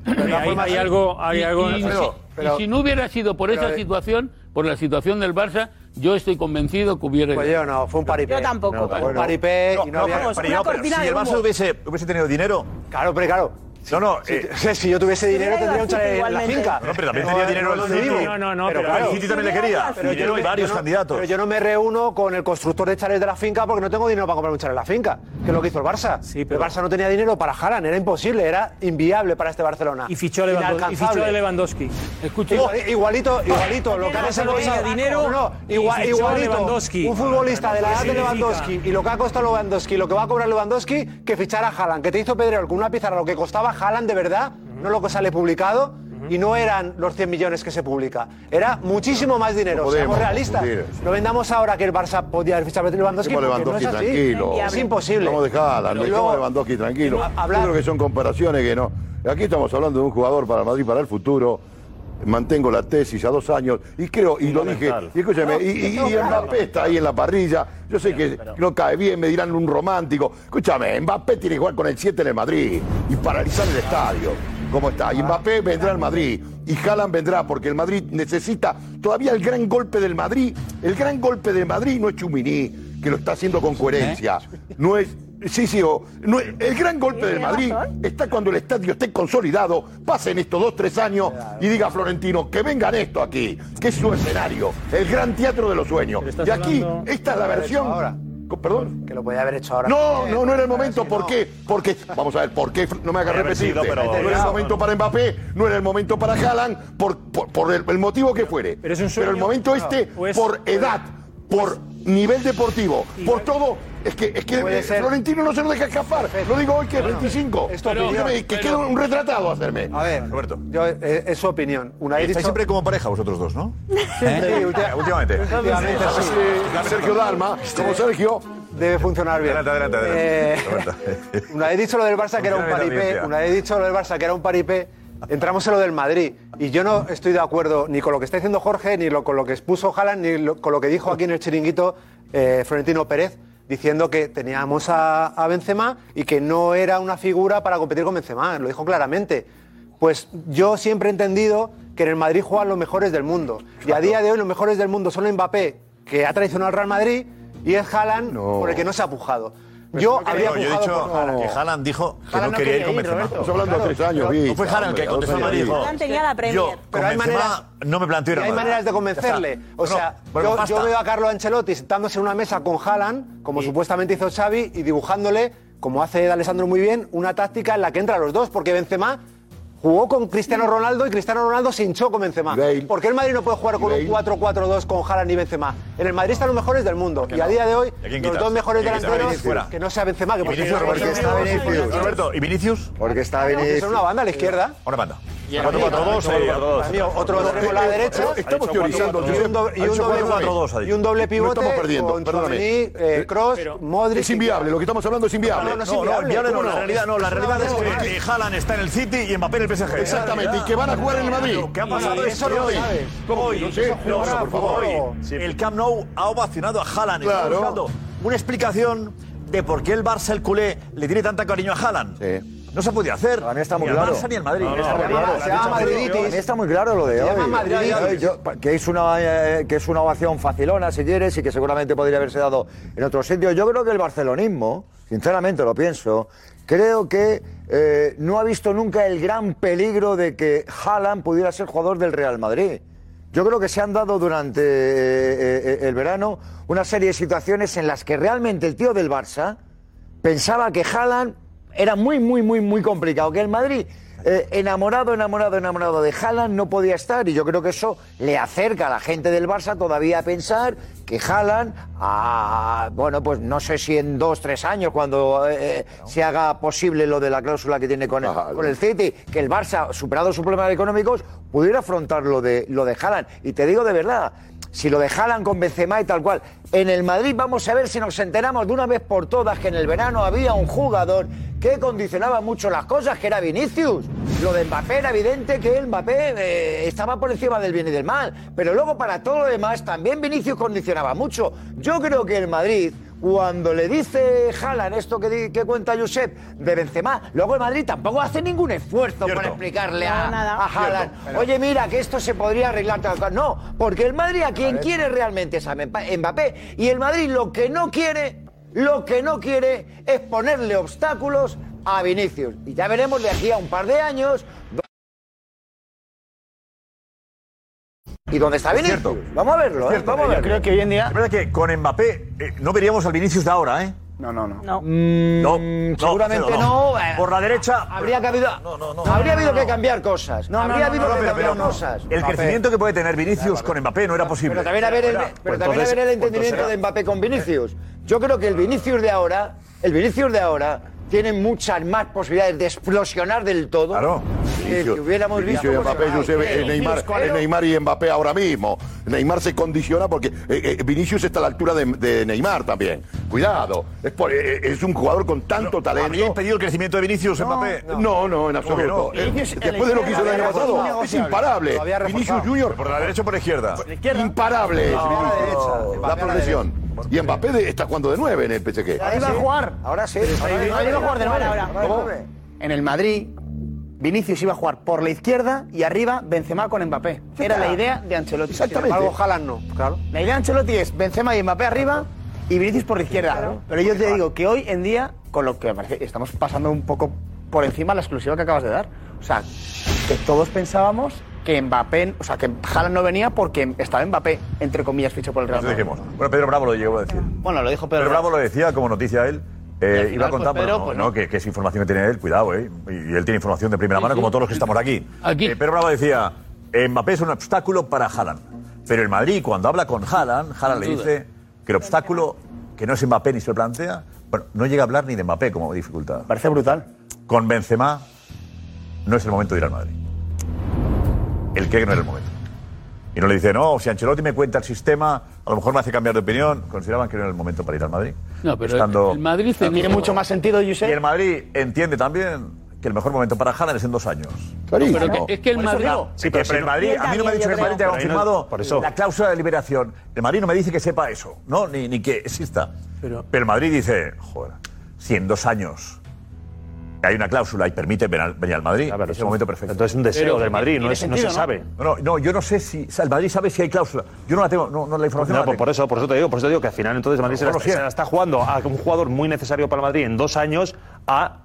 Hay, algo, hay Y- algo. y, Pero- si, pero- y si no hubiera sido por esa situación, por la situación del Barça, yo estoy convencido que hubiera. Pues yo no, fue un paripé. Yo tampoco. No, fue un paripé No, y no, no, había... pero, pero pero si el Barça hubiese, hubiese tenido dinero. Claro, pero claro. No, no. Si, eh, si yo tuviese dinero tendría un chalet al en la finca. No, pero también tenía dinero el City. No, no, no, pero pero claro, el City también le quería. pero Dinero yo y no- varios candidatos. Pero yo no me reúno con el constructor de chalets de la finca porque no tengo dinero para comprar un chalet en la finca, que es lo que hizo el Barça. Sí, pero- El Barça no tenía dinero para Haaland, era imposible, era inviable para este Barcelona. Y fichó a Lewandowski. Y fichó a Lewandowski. Escucha, Igual- Igualito, igualito, lo que ha tenía dinero No, igual- igualito. Lewandowski. Un futbolista de la edad de? Lewandowski y lo que ha costado Lewandowski, lo que va a cobrar Lewandowski, que fichar a Haaland, que te hizo Pedrero con una pizarra lo que costaba Haaland de verdad, no lo que sale publicado. Y no eran los 100 millones que se publica. Era muchísimo más dinero. No podemos Seamos realistas. confundir. No vendamos ahora que el Barça podía haber fichado a Lewandowski. Porque no Lewandowski es así. tranquilo. Es imposible. Vamos a dejarla, luego- a Lewandowski tranquilo. hablar- Yo creo que son comparaciones que no. Aquí estamos hablando de un jugador para Madrid para el futuro. Mantengo la tesis a dos años y creo, y lo dije, y escúchame, y, y, y Mbappé está ahí en la parrilla. Yo sé que no cae bien, me dirán un romántico. Escúchame, Mbappé tiene que jugar con el 7 en el Madrid y paralizar el estadio. ¿Cómo está? Y Mbappé vendrá al Madrid. Y Haaland vendrá porque el Madrid necesita todavía el gran golpe del Madrid. El gran golpe del Madrid no es Chumini, que lo está haciendo con coherencia. No es. Sí, sí, o- no el gran golpe del Madrid está cuando el estadio esté consolidado, pasen estos dos, tres años y diga Florentino que vengan esto aquí, que es su escenario, el gran teatro de los sueños. Y aquí, esta es la versión. Co- ¿Perdón? Que lo podía haber hecho ahora. No, no, no era el momento. ¿Por qué? Porque, vamos a ver, ¿por qué? No me hagas repetir. sido, pero- no era el momento para Mbappé, no era el momento para Haaland, por, por, por el, el motivo que fuere. Pero, es un sueño. el momento este, Pues- por edad, por nivel deportivo, por todo. Es que, es que Puede eh, ser. Florentino no se lo deja escapar. Lo digo hoy que es 25. es tu opinión. me- que quede un retratado a hacerme. A ver, Roberto. yo, eh, es su opinión. Una dicho... siempre como pareja vosotros dos, ¿no? Sí, última- Últimamente. últimamente sí. Sergio Dalma, como Sergio. Debe funcionar bien. Adelante, adelante, adelante. Eh. [laughs] Una vez dicho lo del Barça que era un paripé, una vez dicho lo del Barça que era un paripé, entramos en lo del Madrid. Y yo no estoy de acuerdo ni con lo que está diciendo Jorge, ni lo- con lo que expuso Haaland, ni lo- con lo que dijo aquí en el chiringuito eh, Florentino Pérez, diciendo que teníamos a, a Benzema y que no era una figura para competir con Benzema. Lo dijo claramente. Pues yo siempre he entendido que en el Madrid juegan los mejores del mundo. Y a día de hoy los mejores del mundo son Mbappé, que ha traicionado al Real Madrid, y es Haaland, por el que no se ha pujado. Yo habría yo he dicho por que Haaland dijo que Haaland no no quería ir con Benzema. Estamos hablando de tres años, No fue Haaland el que contestó a Madrid Haaland tenía la Premier. yo Pero con hay maneras- no me planteo hay maneras de convencerle. O sea, bueno, yo, veo a Carlo Ancelotti sentándose en una mesa con Haaland, como supuestamente hizo Xavi, y dibujándole, como hace Alessandro muy bien, una táctica en la que entran los dos, porque Benzema jugó con Cristiano Ronaldo y Cristiano Ronaldo se hinchó con Benzema. ¿Por qué el Madrid no puede jugar con un 4-4-2 con Haaland y Benzema? En el Madrid están los mejores del mundo. Y a día de hoy, ¿Y a quién los dos mejores delanteros, que no sea Benzema, que ¿Y por Vinicius? Porque está Vinicius. Roberto, ¿y Vinicius? Porque está Tiene que Vinicius. ser una banda a la izquierda. Una banda. Y el 4-4-2, Para mí, otro extremo a la derecha. Estamos teorizando. Y un doble, y un doble, y un doble pivote estamos perdiendo, perdóname. Eh, Kroos, Modric. Es inviable, lo que estamos hablando es inviable. No, no No, no, inviable. inviable no, ¿Cómo la realidad no, la Es realidad es que Haaland está en el City y Mbappé en el PSG. Exactamente, y que van a jugar en el Madrid. ¿Qué ha pasado? Eso que no hoy, por favor. el Camp Nou ha ovacionado a Haaland. Está Claro. buscando una explicación de por qué el Barça, el culé, le tiene tanta cariño a Haaland. No se podido hacer. A mí está muy ni claro. al Barça ni al Madrid. No, no, Está no, muy claro. se llama madriditis. Está muy claro lo de Se hoy. Yo- que, es una, eh, que es una ovación facilona, si quieres, y que seguramente podría haberse dado en otro sitio. Yo creo que el barcelonismo, sinceramente lo pienso, creo que eh, no ha visto nunca el gran peligro de que Haaland pudiera ser jugador del Real Madrid. Yo creo que se han dado durante eh, eh, el verano una serie de situaciones en las que realmente el tío del Barça pensaba que Haaland era muy, muy, muy, muy complicado, que el Madrid, eh, enamorado, enamorado, enamorado de Haaland, no podía estar, y yo creo que eso le acerca a la gente del Barça todavía a pensar que Haaland, ah, bueno, pues no sé si en dos, tres años, cuando eh, se haga posible lo de la cláusula que tiene con el, con el City, que el Barça, superado sus problemas económicos, pudiera afrontar lo de, lo de Haaland. Y te digo de verdad, si lo dejaran con Benzema y tal cual. En el Madrid vamos a ver si nos enteramos de una vez por todas que en el verano había un jugador que condicionaba mucho las cosas, que era Vinicius. Lo de Mbappé era evidente que Mbappé eh, estaba por encima del bien y del mal. Pero luego para todo lo demás también Vinicius condicionaba mucho. Yo creo que el Madrid cuando le dice Haaland esto que, di- que cuenta Josep de Benzema, luego el Madrid tampoco hace ningún esfuerzo por explicarle a, No, a Haaland, Cierto, oye mira que esto se podría arreglar tal cual". No, porque el Madrid a quien quiere realmente es a Mbappé. Y el Madrid lo que no quiere, lo que no quiere es ponerle obstáculos a Vinicius. Y ya veremos de aquí a un par de años ¿Y dónde está Es Vinicius? cierto. Vamos a verlo, ¿eh? Cierto, Vamos a yo verlo. creo que hoy en día. Es verdad que con Mbappé eh, no veríamos al Vinicius de ahora, ¿eh? No, no, no. No. No, seguramente Cero, no. Por la derecha. Habría que habido, habría habido que cambiar cosas. No, habría no, habido no, que cambiar cosas. El crecimiento que puede tener Vinicius con Mbappé no era posible. Pero también haber el, pero Pues también haber el pues entendimiento de Mbappé con Vinicius. Yo creo que el Vinicius de ahora, el Vinicius de ahora, tiene muchas más posibilidades de explosionar del todo. Claro. Que, que hubiéramos visto. Mbappé. Josep, Eh, Neymar, eh, Neymar y Mbappé ahora mismo. Neymar se condiciona porque eh, eh, Vinicius está a la altura de, de Neymar también. Cuidado, es, por- eh, es un jugador con tanto talento. ¿Habría impedido el crecimiento de Vinicius Mbappé? No, no, en absoluto. Eh, en Después de lo que hizo el año pasado, es imparable. Vinicius. Junior. ¿Por la derecha o por la izquierda? Imparable. La derecha. La progresión. Y Mbappé está jugando de nueve en el PSG. Ahí va a jugar. Ahora sí. Ahí va a jugar de nuevo. Ahora, ahora. ¿Cómo? En el Madrid, Vinicius iba a jugar por la izquierda y arriba Benzema con Mbappé. Era la idea de Ancelotti. Exactamente. Algo Haaland no, claro. La idea de Ancelotti es Benzema y Mbappé arriba y Vinicius por la izquierda. Pero yo te digo que hoy en día, con lo que me parece, estamos pasando un poco por encima la exclusiva que acabas de dar. O sea, que todos pensábamos que Mbappé, o sea, que Haaland no venía porque estaba Mbappé, entre comillas, ficho por el Real Madrid. Bueno, Pedro Bravo lo llegó a decir. Bueno, lo dijo Pedro. Pedro Bravo lo decía como noticia a él. Eh, final, iba a contar, pues, pero no, pues, no, que, que es información que tiene él, cuidado, ¿eh? Y, y él tiene información de primera Sí, mano, sí. como todos los que estamos aquí. Aquí. Eh, Pedro Bravo decía, Mbappé es un obstáculo para Haaland. Pero el Madrid, cuando habla con Haaland, Haaland le dice que el obstáculo, que no es Mbappé ni se lo plantea, bueno, no llega a hablar ni de Mbappé como dificultad. Parece brutal. Con Benzema no es el momento de ir al Madrid. Cree que no es el momento. Y no le dice, no, si Ancelotti me cuenta el sistema, a lo mejor me hace cambiar de opinión. Consideraban que no era el momento para ir al Madrid. No, pero Estando- el Madrid Tiene mucho más sentido, Y Josep. el Madrid entiende también que el mejor momento para Haaland es en dos años. Clarísimo. Pero que- es que el Madrid. Sí, pero, el Madrid, a mí no me ha dicho que el Madrid te ha no- confirmado por eso. la cláusula de liberación. El Madrid no me dice que sepa eso, ¿no? Ni, ni que exista. Pero- Pero, el Madrid dice, joder, si en dos años hay una cláusula y permite venir al, venir al Madrid, A ver, es el momento perfecto. Entonces es un deseo Pero- del Madrid, no, tiene es- no sentido, se ¿no? sabe. No, no, no, yo no sé si. o sea, el Madrid sabe si hay cláusula. Yo no la tengo, no, no la información. No, no la por, tengo. por eso, por eso te digo, por eso te digo que al final entonces el Madrid se, la, se la está jugando a un jugador muy necesario para el Madrid en dos años a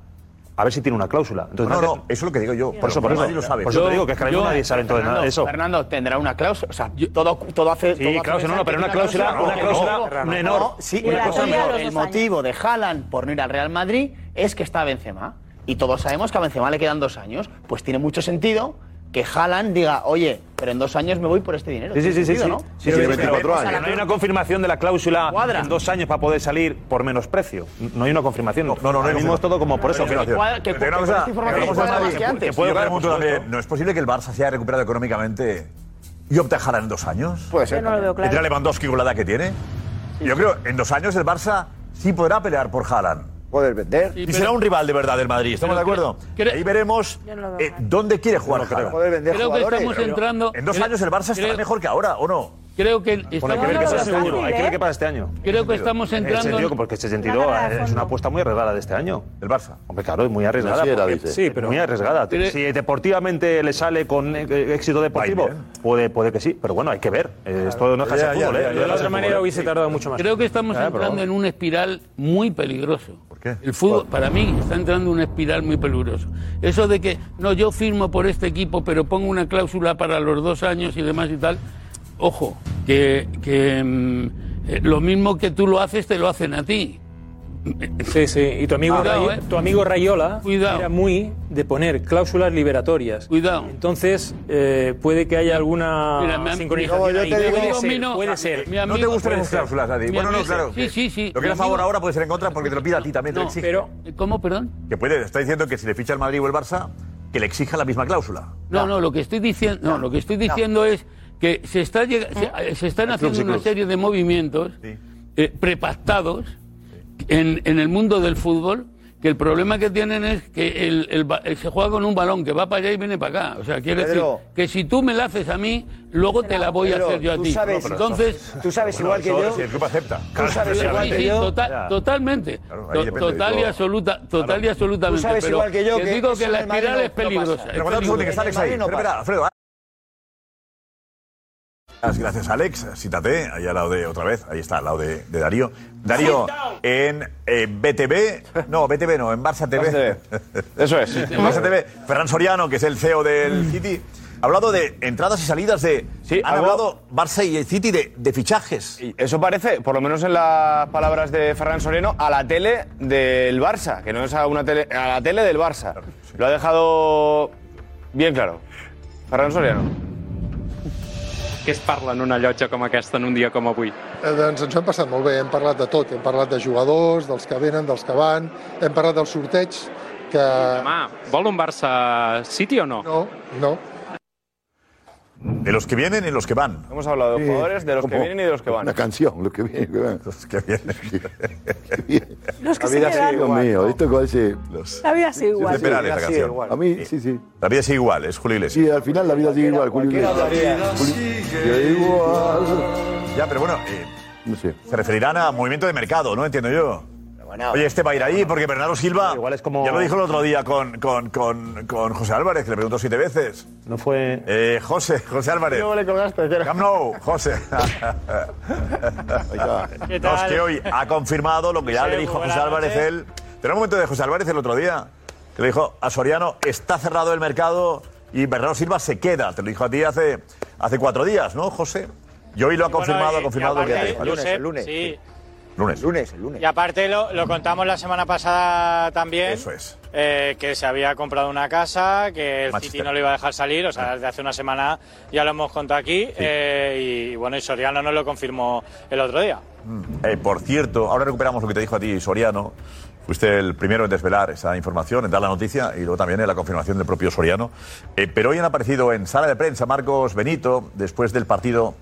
a ver si tiene una cláusula. Entonces, No, nadie- no, eso es lo que digo yo. Por eso, por eso. Madrid lo sabe. Por eso Yo- te digo que es que ahora mismo yo- nadie sabe entonces nada de eso. Fernando tendrá una cláusula. O sea, todo, todo hace. Sí, todo hace no, no, pero una cláusula, no, una no, cláusula no, menor. no, sí, Y una la cosa tuya a menor. los El motivo de Haaland por no ir al Real Madrid es que está Benzema. Y todos sabemos que a Benzema le quedan dos años. Pues tiene mucho sentido que Haaland diga, oye, pero en dos años me voy por este dinero. Sí, sí, sí, sí. Sentido, ¿no? sí, Tiene sí, 24 pero- años. pero No hay una confirmación de la cláusula Cuadra. en dos años para poder salir por menos precio. No hay una confirmación. No, no, no mismo es todo como por eso. Que-. No es posible que el Barça se haya recuperado económicamente y opte a Haaland en dos años. Puede ser. Yo no lo veo ¿Y tendrá claro. Lewandowski con la edad que tiene? Yo creo en dos años el Barça sí podrá pelear por Haaland. Poder vender. Sí, Y pero- será un rival de verdad del Madrid, ¿estamos de acuerdo? Ahí veremos no eh, dónde quiere jugar Haaland. Poder vender Creo que estamos entrando. En dos creo- años el Barça estará creo- mejor que ahora, ¿o no? Creo que Bueno, hay que estamos, ver qué No pasa seguro. fácil, Hay que ver ¿eh? qué pasa este año. creo que estamos En ese entrando. sentido, porque este sentido es una apuesta muy arriesgada de este año. El Barça. Hombre, claro, es muy arriesgada. Financiera, porque- dice. Sí, pero muy arriesgada. Pero- si deportivamente le sale con eh, éxito deportivo, puede, puede que sí, pero bueno, hay que ver. Eh, Esto no es ya, fútbol, ya, ¿eh? ya, No De otra manera hubiese ¿eh? tardado mucho más. Creo que estamos Ah, entrando en una espiral muy peligroso. El fútbol, para mí, está entrando en una espiral muy peligrosa. Eso de que, no, yo firmo por este equipo, pero pongo una cláusula para los dos años y demás y tal. Ojo, que, que mm, eh, lo mismo que tú lo haces, te lo hacen a ti. Sí, sí. Y tu amigo, Cuidado, Ray- eh. tu amigo Rayola Cuidado. era muy de poner cláusulas liberatorias. Cuidado. Entonces, eh, puede que haya alguna Mira, me han- sincronización No, yo ahí. te digo- puede, ser, mío- puede ser. mi No amigo- te gustan puede esas ser. cláusulas, Adi. Mi Bueno, no, amigo- claro. sí, sí, sí. Lo que Mi es a favor amigo- ahora puede ser en contra porque te lo pide a ti también, te lo No, exige. Pero ¿Cómo, perdón? Que puede, está diciendo que si le ficha el Madrid o el Barça, que le exija la misma cláusula. No, no, lo que estoy diciendo, no, lo que estoy diciendo es que se está llega- se, se están haciendo una serie de movimientos Sí. eh, prepactados en, en el mundo del fútbol que el problema que tienen es que el, el ba- se juega con un balón que va para allá y viene para acá. O sea, quiere Pedro. decir que si tú me la haces a mí, luego te la voy Pedro, a hacer yo a ti. sabes- Entonces, Tú sabes igual que yo. Si el club acepta. Tú sabes Sí, igual sí, que sí, yo. total- totalmente. Claro, total y absoluta, total y absolutamente. Tú sabes pero igual que yo te que digo que la el Madrid espiral no- es peligrosa. es Pero cuando tú que peligrosa. está Alex En el ahí. Madrid no Espera. Alfredo. Gracias, Alex. Sítate, ahí al lado de, otra vez, ahí está, al lado de, de Darío. Darío, en eh, BTV, no, BTV no, en Barça TV. Eso es. En Barça TV, Ferran Soriano, que es el CEO del City, ha hablado de entradas y salidas de... Sí, han algo- hablado Barça y el City de, de fichajes. Y Eso parece, por lo menos en las palabras de Ferran Soriano, a la tele del Barça, que no es a una tele, a la tele del Barça. Lo ha dejado bien claro. Ferran Soriano. Què es parla en una llotja com aquesta en un dia com avui? Eh, doncs ens ho hem passat molt bé, hem parlat de tot, hem parlat de jugadors, dels que venen, dels que van, hem parlat del sorteig, que... Demà, vol un Barça City o no? No, no. De los que vienen y los que van. Hemos hablado de Sí, jugadores, de los que vienen y de los que van. Una canción, los que vienen, que van. Los que vienen. [laughs] Los que La vida Dios igual, mío, esto parece... La vida sigue Es de igual. Perales esta sigue canción. igual. A mí, sí, sí. La vida sigue igual, es Julio Iglesias. Sí, al final la vida sigue igual, Julio Iglesias. Sigue igual. Ya, pero bueno, eh, No sé. se referirán a movimiento de mercado, ¿no? Entiendo yo. Oye, este va a ir ahí porque Bernardo Silva. Igual es como. Ya lo dijo el otro día con, con, con, con José Álvarez, que le preguntó siete veces. No fue. Eh, José, José Álvarez. Luego le colgaste. que era- Camp Nou, José. [laughs] ¿Qué No, es tal? que hoy ha confirmado lo que ya Sí, le dijo José Álvarez noches. él. Pero un momento de José Álvarez el otro día, que le dijo a Soriano, está cerrado el mercado y Bernardo Silva se queda. Te lo dijo a ti hace, hace cuatro días, ¿no, José? Y hoy lo ha confirmado, Bueno, y- ha confirmado y lo que te dijo. Josep, El lunes. sí. Lunes. Lunes, el lunes. Y aparte lo, lo contamos la semana pasada también. Eso es. eh, que se había comprado una casa, que el Manchester. City no lo iba a dejar salir, o sea, desde hace una semana ya lo hemos contado aquí. eh, y bueno, y Soriano nos lo confirmó el otro día. Eh, por cierto, ahora recuperamos lo que te dijo a ti Soriano. Fuiste el primero en desvelar esa información, en dar la noticia y luego también en la confirmación del propio Soriano. Eh, pero hoy han aparecido en sala de prensa Marcos Benito, después del partido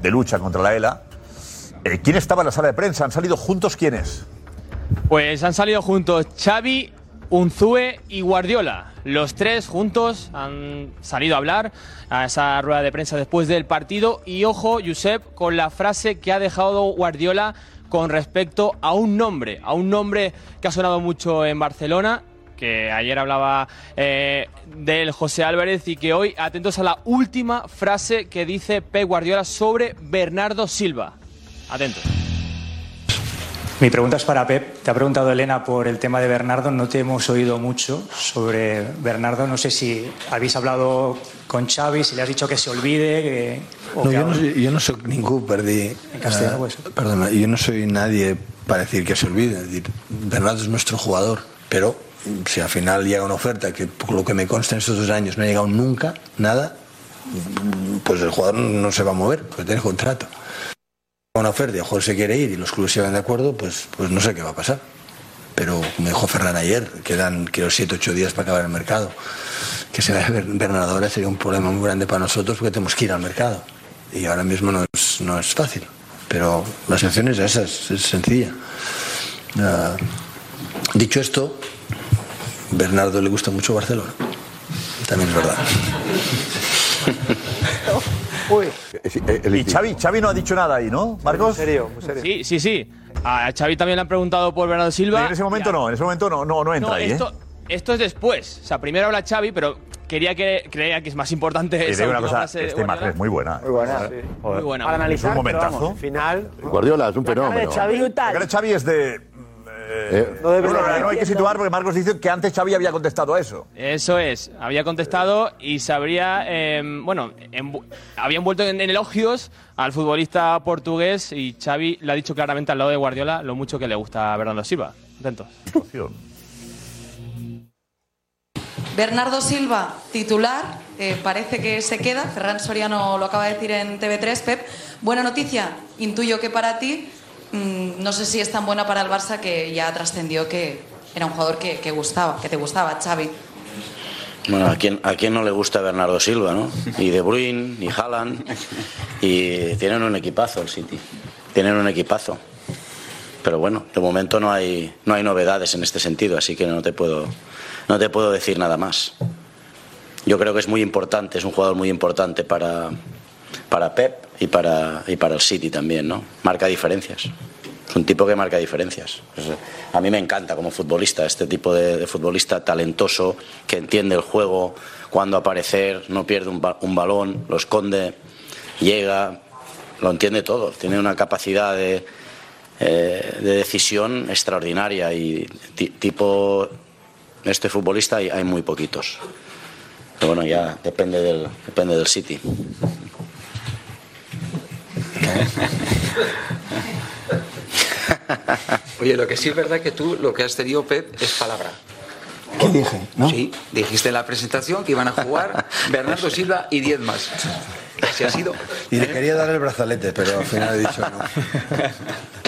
de lucha contra la ELA. Eh, ¿Quién estaba en la sala de prensa? ¿Han salido juntos quiénes? Pues han salido juntos Xavi, Unzue y Guardiola. Los tres juntos han salido a hablar a esa rueda de prensa después del partido. Y ojo, Josep, con la frase que ha dejado Guardiola con respecto a un nombre, a un nombre que ha sonado mucho en Barcelona, que ayer hablaba eh, del José Álvarez y que hoy, atentos a la última frase que dice Pep Guardiola sobre Bernardo Silva. Atentos. Mi pregunta es para Pep. Te ha preguntado Elena por el tema de Bernardo. No te hemos oído mucho sobre Bernardo. No sé si habéis hablado con Xavi, si le has dicho que se olvide. Que, o No, que yo, no yo no soy ningún, perdí. En castellano, eh, pues. Perdona, yo no soy nadie para decir que se olvide. Es decir, Bernardo es nuestro jugador, pero si al final llega una oferta que, por lo que me consta en estos dos años, no ha llegado nunca, nada, pues el jugador no se va a mover, porque tiene contrato. Una oferta y el jugador se quiere ir y los clubes se de acuerdo, pues, pues no sé qué va a pasar. Pero como dijo Ferran ayer, quedan quiero 7 8 días para acabar el mercado. Que se vaya Bernardo ahora sería un problema muy grande para nosotros porque tenemos que ir al mercado. Y ahora mismo no es, no es fácil. Pero la situación es esa, es, es sencilla. Ah, dicho esto, Bernardo le gusta mucho Barcelona. También es verdad. Y Xavi, Xavi no ha dicho nada ahí, ¿no, Marcos? Sí, sí, sí. A Xavi también le han preguntado por Bernardo Silva. En ese momento no, en ese momento no, no, no entra No, ahí, ¿eh? esto, esto es después. O sea, primero habla Xavi, pero quería que creía que es más importante Y esa una cosa, frase de esta imagen Guardiola. es muy buena. Muy buena. Joder. Muy buena. Para analizar, Es un momentazo. vamos, final. Guardiola es un fenómeno. La cara de Xavi es de... eh, No debe bueno, no hay que situar porque Marcos dice que antes Xavi había contestado a eso. Eso es, había contestado y se habría, eh, bueno, envu- había envuelto en, en elogios al futbolista portugués y Xavi le ha dicho claramente al lado de Guardiola lo mucho que le gusta a Bernardo Silva. Atentos. Bernardo Silva, titular, eh, parece que se queda. Ferran Soriano lo acaba de decir en TV3. Pep, buena noticia. Intuyo que para ti, mm, no sé si es tan buena para el Barça que ya trascendió que era un jugador que, gustaba, que te gustaba, Xavi. Bueno, ¿a quién, ¿a quién no le gusta Bernardo Silva, no? Y De Bruyne, y Haaland, y tienen un equipazo el City. Tienen un equipazo. Pero bueno, de momento no hay, no hay novedades en este sentido, así que no te puedo, no te puedo decir nada más. Yo creo que es muy importante, es un jugador muy importante para, para Pep y para, y para el City también, ¿no? Marca diferencias. Es un tipo que marca diferencias. A mí me encanta como futbolista, este tipo de, futbolista talentoso, que entiende el juego, cuándo aparecer, no pierde un, un balón, lo esconde, llega, lo entiende todo. Tiene una capacidad de, eh, de decisión extraordinaria y ti- tipo este futbolista hay, hay muy poquitos. Pero bueno, ya depende del, depende del City. [laughs] Oye, lo que sí es verdad que tú lo que has tenido, Pep, es palabra. ¿Qué dije? Sí, dijiste en la presentación que iban a jugar Bernardo Silva y 10 más. Así ha sido. Y le quería dar el brazalete, pero al final he dicho no. [laughs]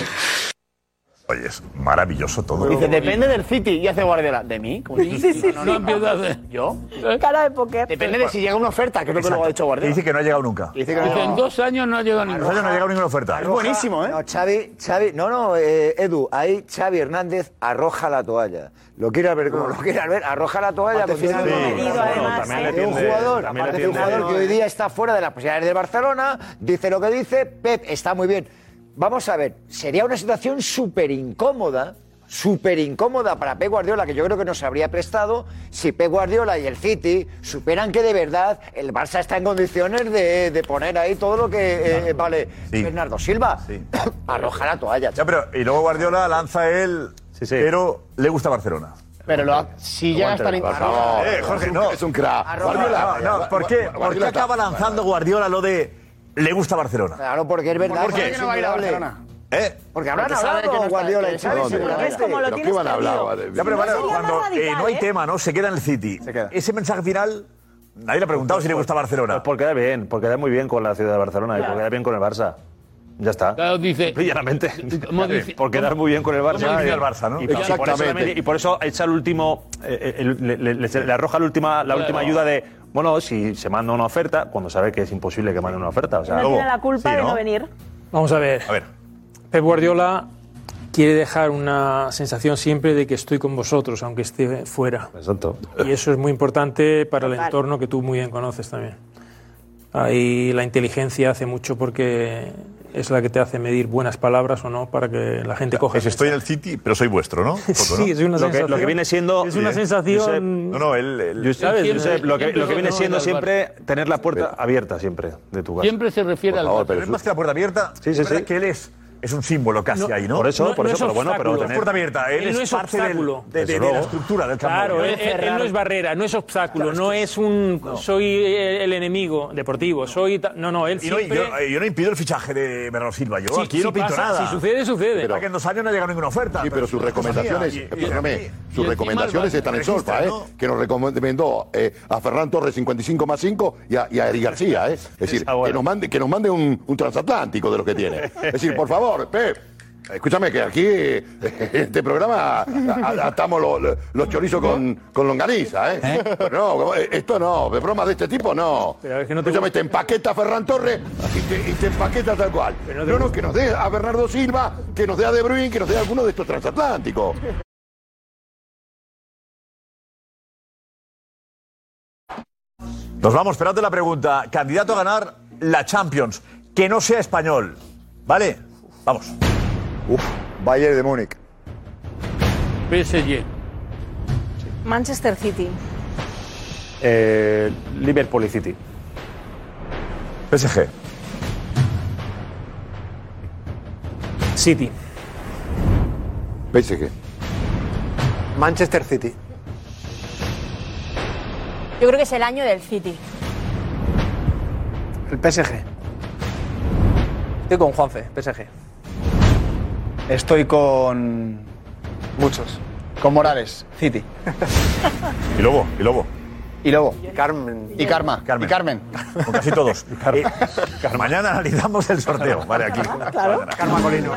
Oye, es maravilloso todo. Dice, depende del City. Y hace Guardiola. ¿De mí? ¿Cómo Sí, sí, sí. No, no, no. ¿Yo? Cara de póker. Depende de si llega una oferta, que es lo que luego ha dicho Guardiola. Dice que no ha llegado nunca. Dice que no Dice, en llegado. dos años no ha llegado En ninguno. dos años no ha llegado ninguna oferta. Arroja- buenísimo, ¿eh? No, Xavi, Xavi, no, no, eh, Edu, ahí Xavi Hernández arroja la toalla. Lo quieras ver como lo quieras ver, arroja la toalla. Parte porque final, no- sí, no- no- no- ¿eh? de un jugador, también aparte de un jugador que hoy día está fuera de las posibilidades de Barcelona, dice lo que dice, Pep está muy bien. Vamos a ver, sería una situación súper incómoda, súper incómoda para Pep Guardiola, que yo creo que nos habría prestado si Pep Guardiola y el City superan que de verdad el Barça está en condiciones de, de poner ahí todo lo que eh, vale Bernardo Silva. [coughs] Arroja la toalla. Ya, pero, y luego Guardiola lanza él, pero le gusta Barcelona. Pero lo ha- si llega a estar in- Eh, Jorge, no. Es un crack. Guardiola, no, no, ¿por qué, ¿por qué acaba lanzando Guardiola lo de le gusta Barcelona? Claro, porque es verdad. ¿Por qué? es indudable. ¿Eh? Porque habrán Porque hablado no está- Guardiola que y sabe Xavi, que no seguramente. es como lo ¿Pero qué van a hablar? Ya, pero bueno, cuando eh, no hay ¿eh? tema, ¿no? Se queda en el City. Ese mensaje final, nadie le ha preguntado si le gusta Barcelona. Pues porque queda bien, porque queda muy bien con la ciudad de Barcelona y porque queda bien con el Barça. Ya está. Claro, dice. Llanamente. [laughs] ¿Cómo dice? por quedar muy bien con el Barça. ¿Cómo dice y- el Barça, no? Y, por- y por eso, Exactamente. solamente- y por eso echa el último. eh, el- le, le- le- le arroja la última, la última ayuda de. Bueno, si se manda una oferta, cuando sabe que es imposible que mande una oferta. O sea, No tiene la culpa Sí, de ¿no? no venir. Vamos a ver. A ver. Pep Guardiola quiere dejar una sensación siempre de que estoy con vosotros, aunque esté fuera. Exacto. Y eso es muy importante para el entorno que tú muy bien conoces también. Ahí la inteligencia hace mucho porque es la que te hace medir buenas palabras o no para que la gente coja. Es estoy en el City, pero soy vuestro, ¿no? [laughs] Sí, ¿no? es una Lo que, sensación. lo que viene siendo. Es una Josep, sensación. No, no, él. Josep, Josep, lo que, lo que viene siendo siempre tener la puerta abierta siempre de tu casa. Siempre se refiere al favor, pero es más que la puerta abierta. Sí, sí, sí. que él es, es un símbolo casi No, ahí, ¿no? Por eso, No- por no eso, es pero bueno, pero tener. puerta abierta. Él, Él no es es parte del- obstáculo. de, de- Desde de la estructura del Camp Nou. Claro, ¿no? él, él- él no es barrera, no es obstáculo, no es un soy el enemigo deportivo, soy no, no, él Y no, siempre yo, eh, yo no impido el fichaje de Bernardo Silva. Yo Sí, aquí sí no pinto pasa, nada. si sucede, sucede. Pero que en dos años no ha llegado ninguna oferta. Sí, pero sus recomendaciones, Y- perdóname, y- sus recomendaciones están en solfa, ¿eh? ¿no? Que nos recomendó eh, a Ferran Torres 55 más 5 y a, y a Eric García, ¿eh? Es decir, que nos mande, que nos mande un, un transatlántico de los que tiene. Es decir, por favor, Pep. Escúchame que aquí eh, en este programa atamos lo- lo- los chorizos con, con longaniza, ¿eh? Pero no, como- eh, esto no, de bromas de este tipo no. Pero es que no te Escúchame, gusta. te empaqueta Ferran Torres y te, y te empaqueta tal cual. Pero no no, no, que nos dé a Bernardo Silva, que nos dé a De Bruyne, que nos dé a alguno de estos transatlánticos. Nos vamos, esperando la pregunta. Candidato a ganar la Champions. Que no sea español. ¿Vale? Vamos. Uf, Bayern de Múnich. PSG. Manchester City. Eh, Liverpool y City. PSG. City. PSG. Manchester City. Yo creo que es el año del City. El PSG. Estoy con Juanfe, PSG. Estoy con. Muchos. Con Morales, City. [laughs] Y Lobo, y Lobo. Y Lobo. Carmen. Y Karma. Carmen. Y Carmen. Con casi todos. [laughs] Eh, mañana analizamos el sorteo. Vale, aquí. Claro. Karma Colino.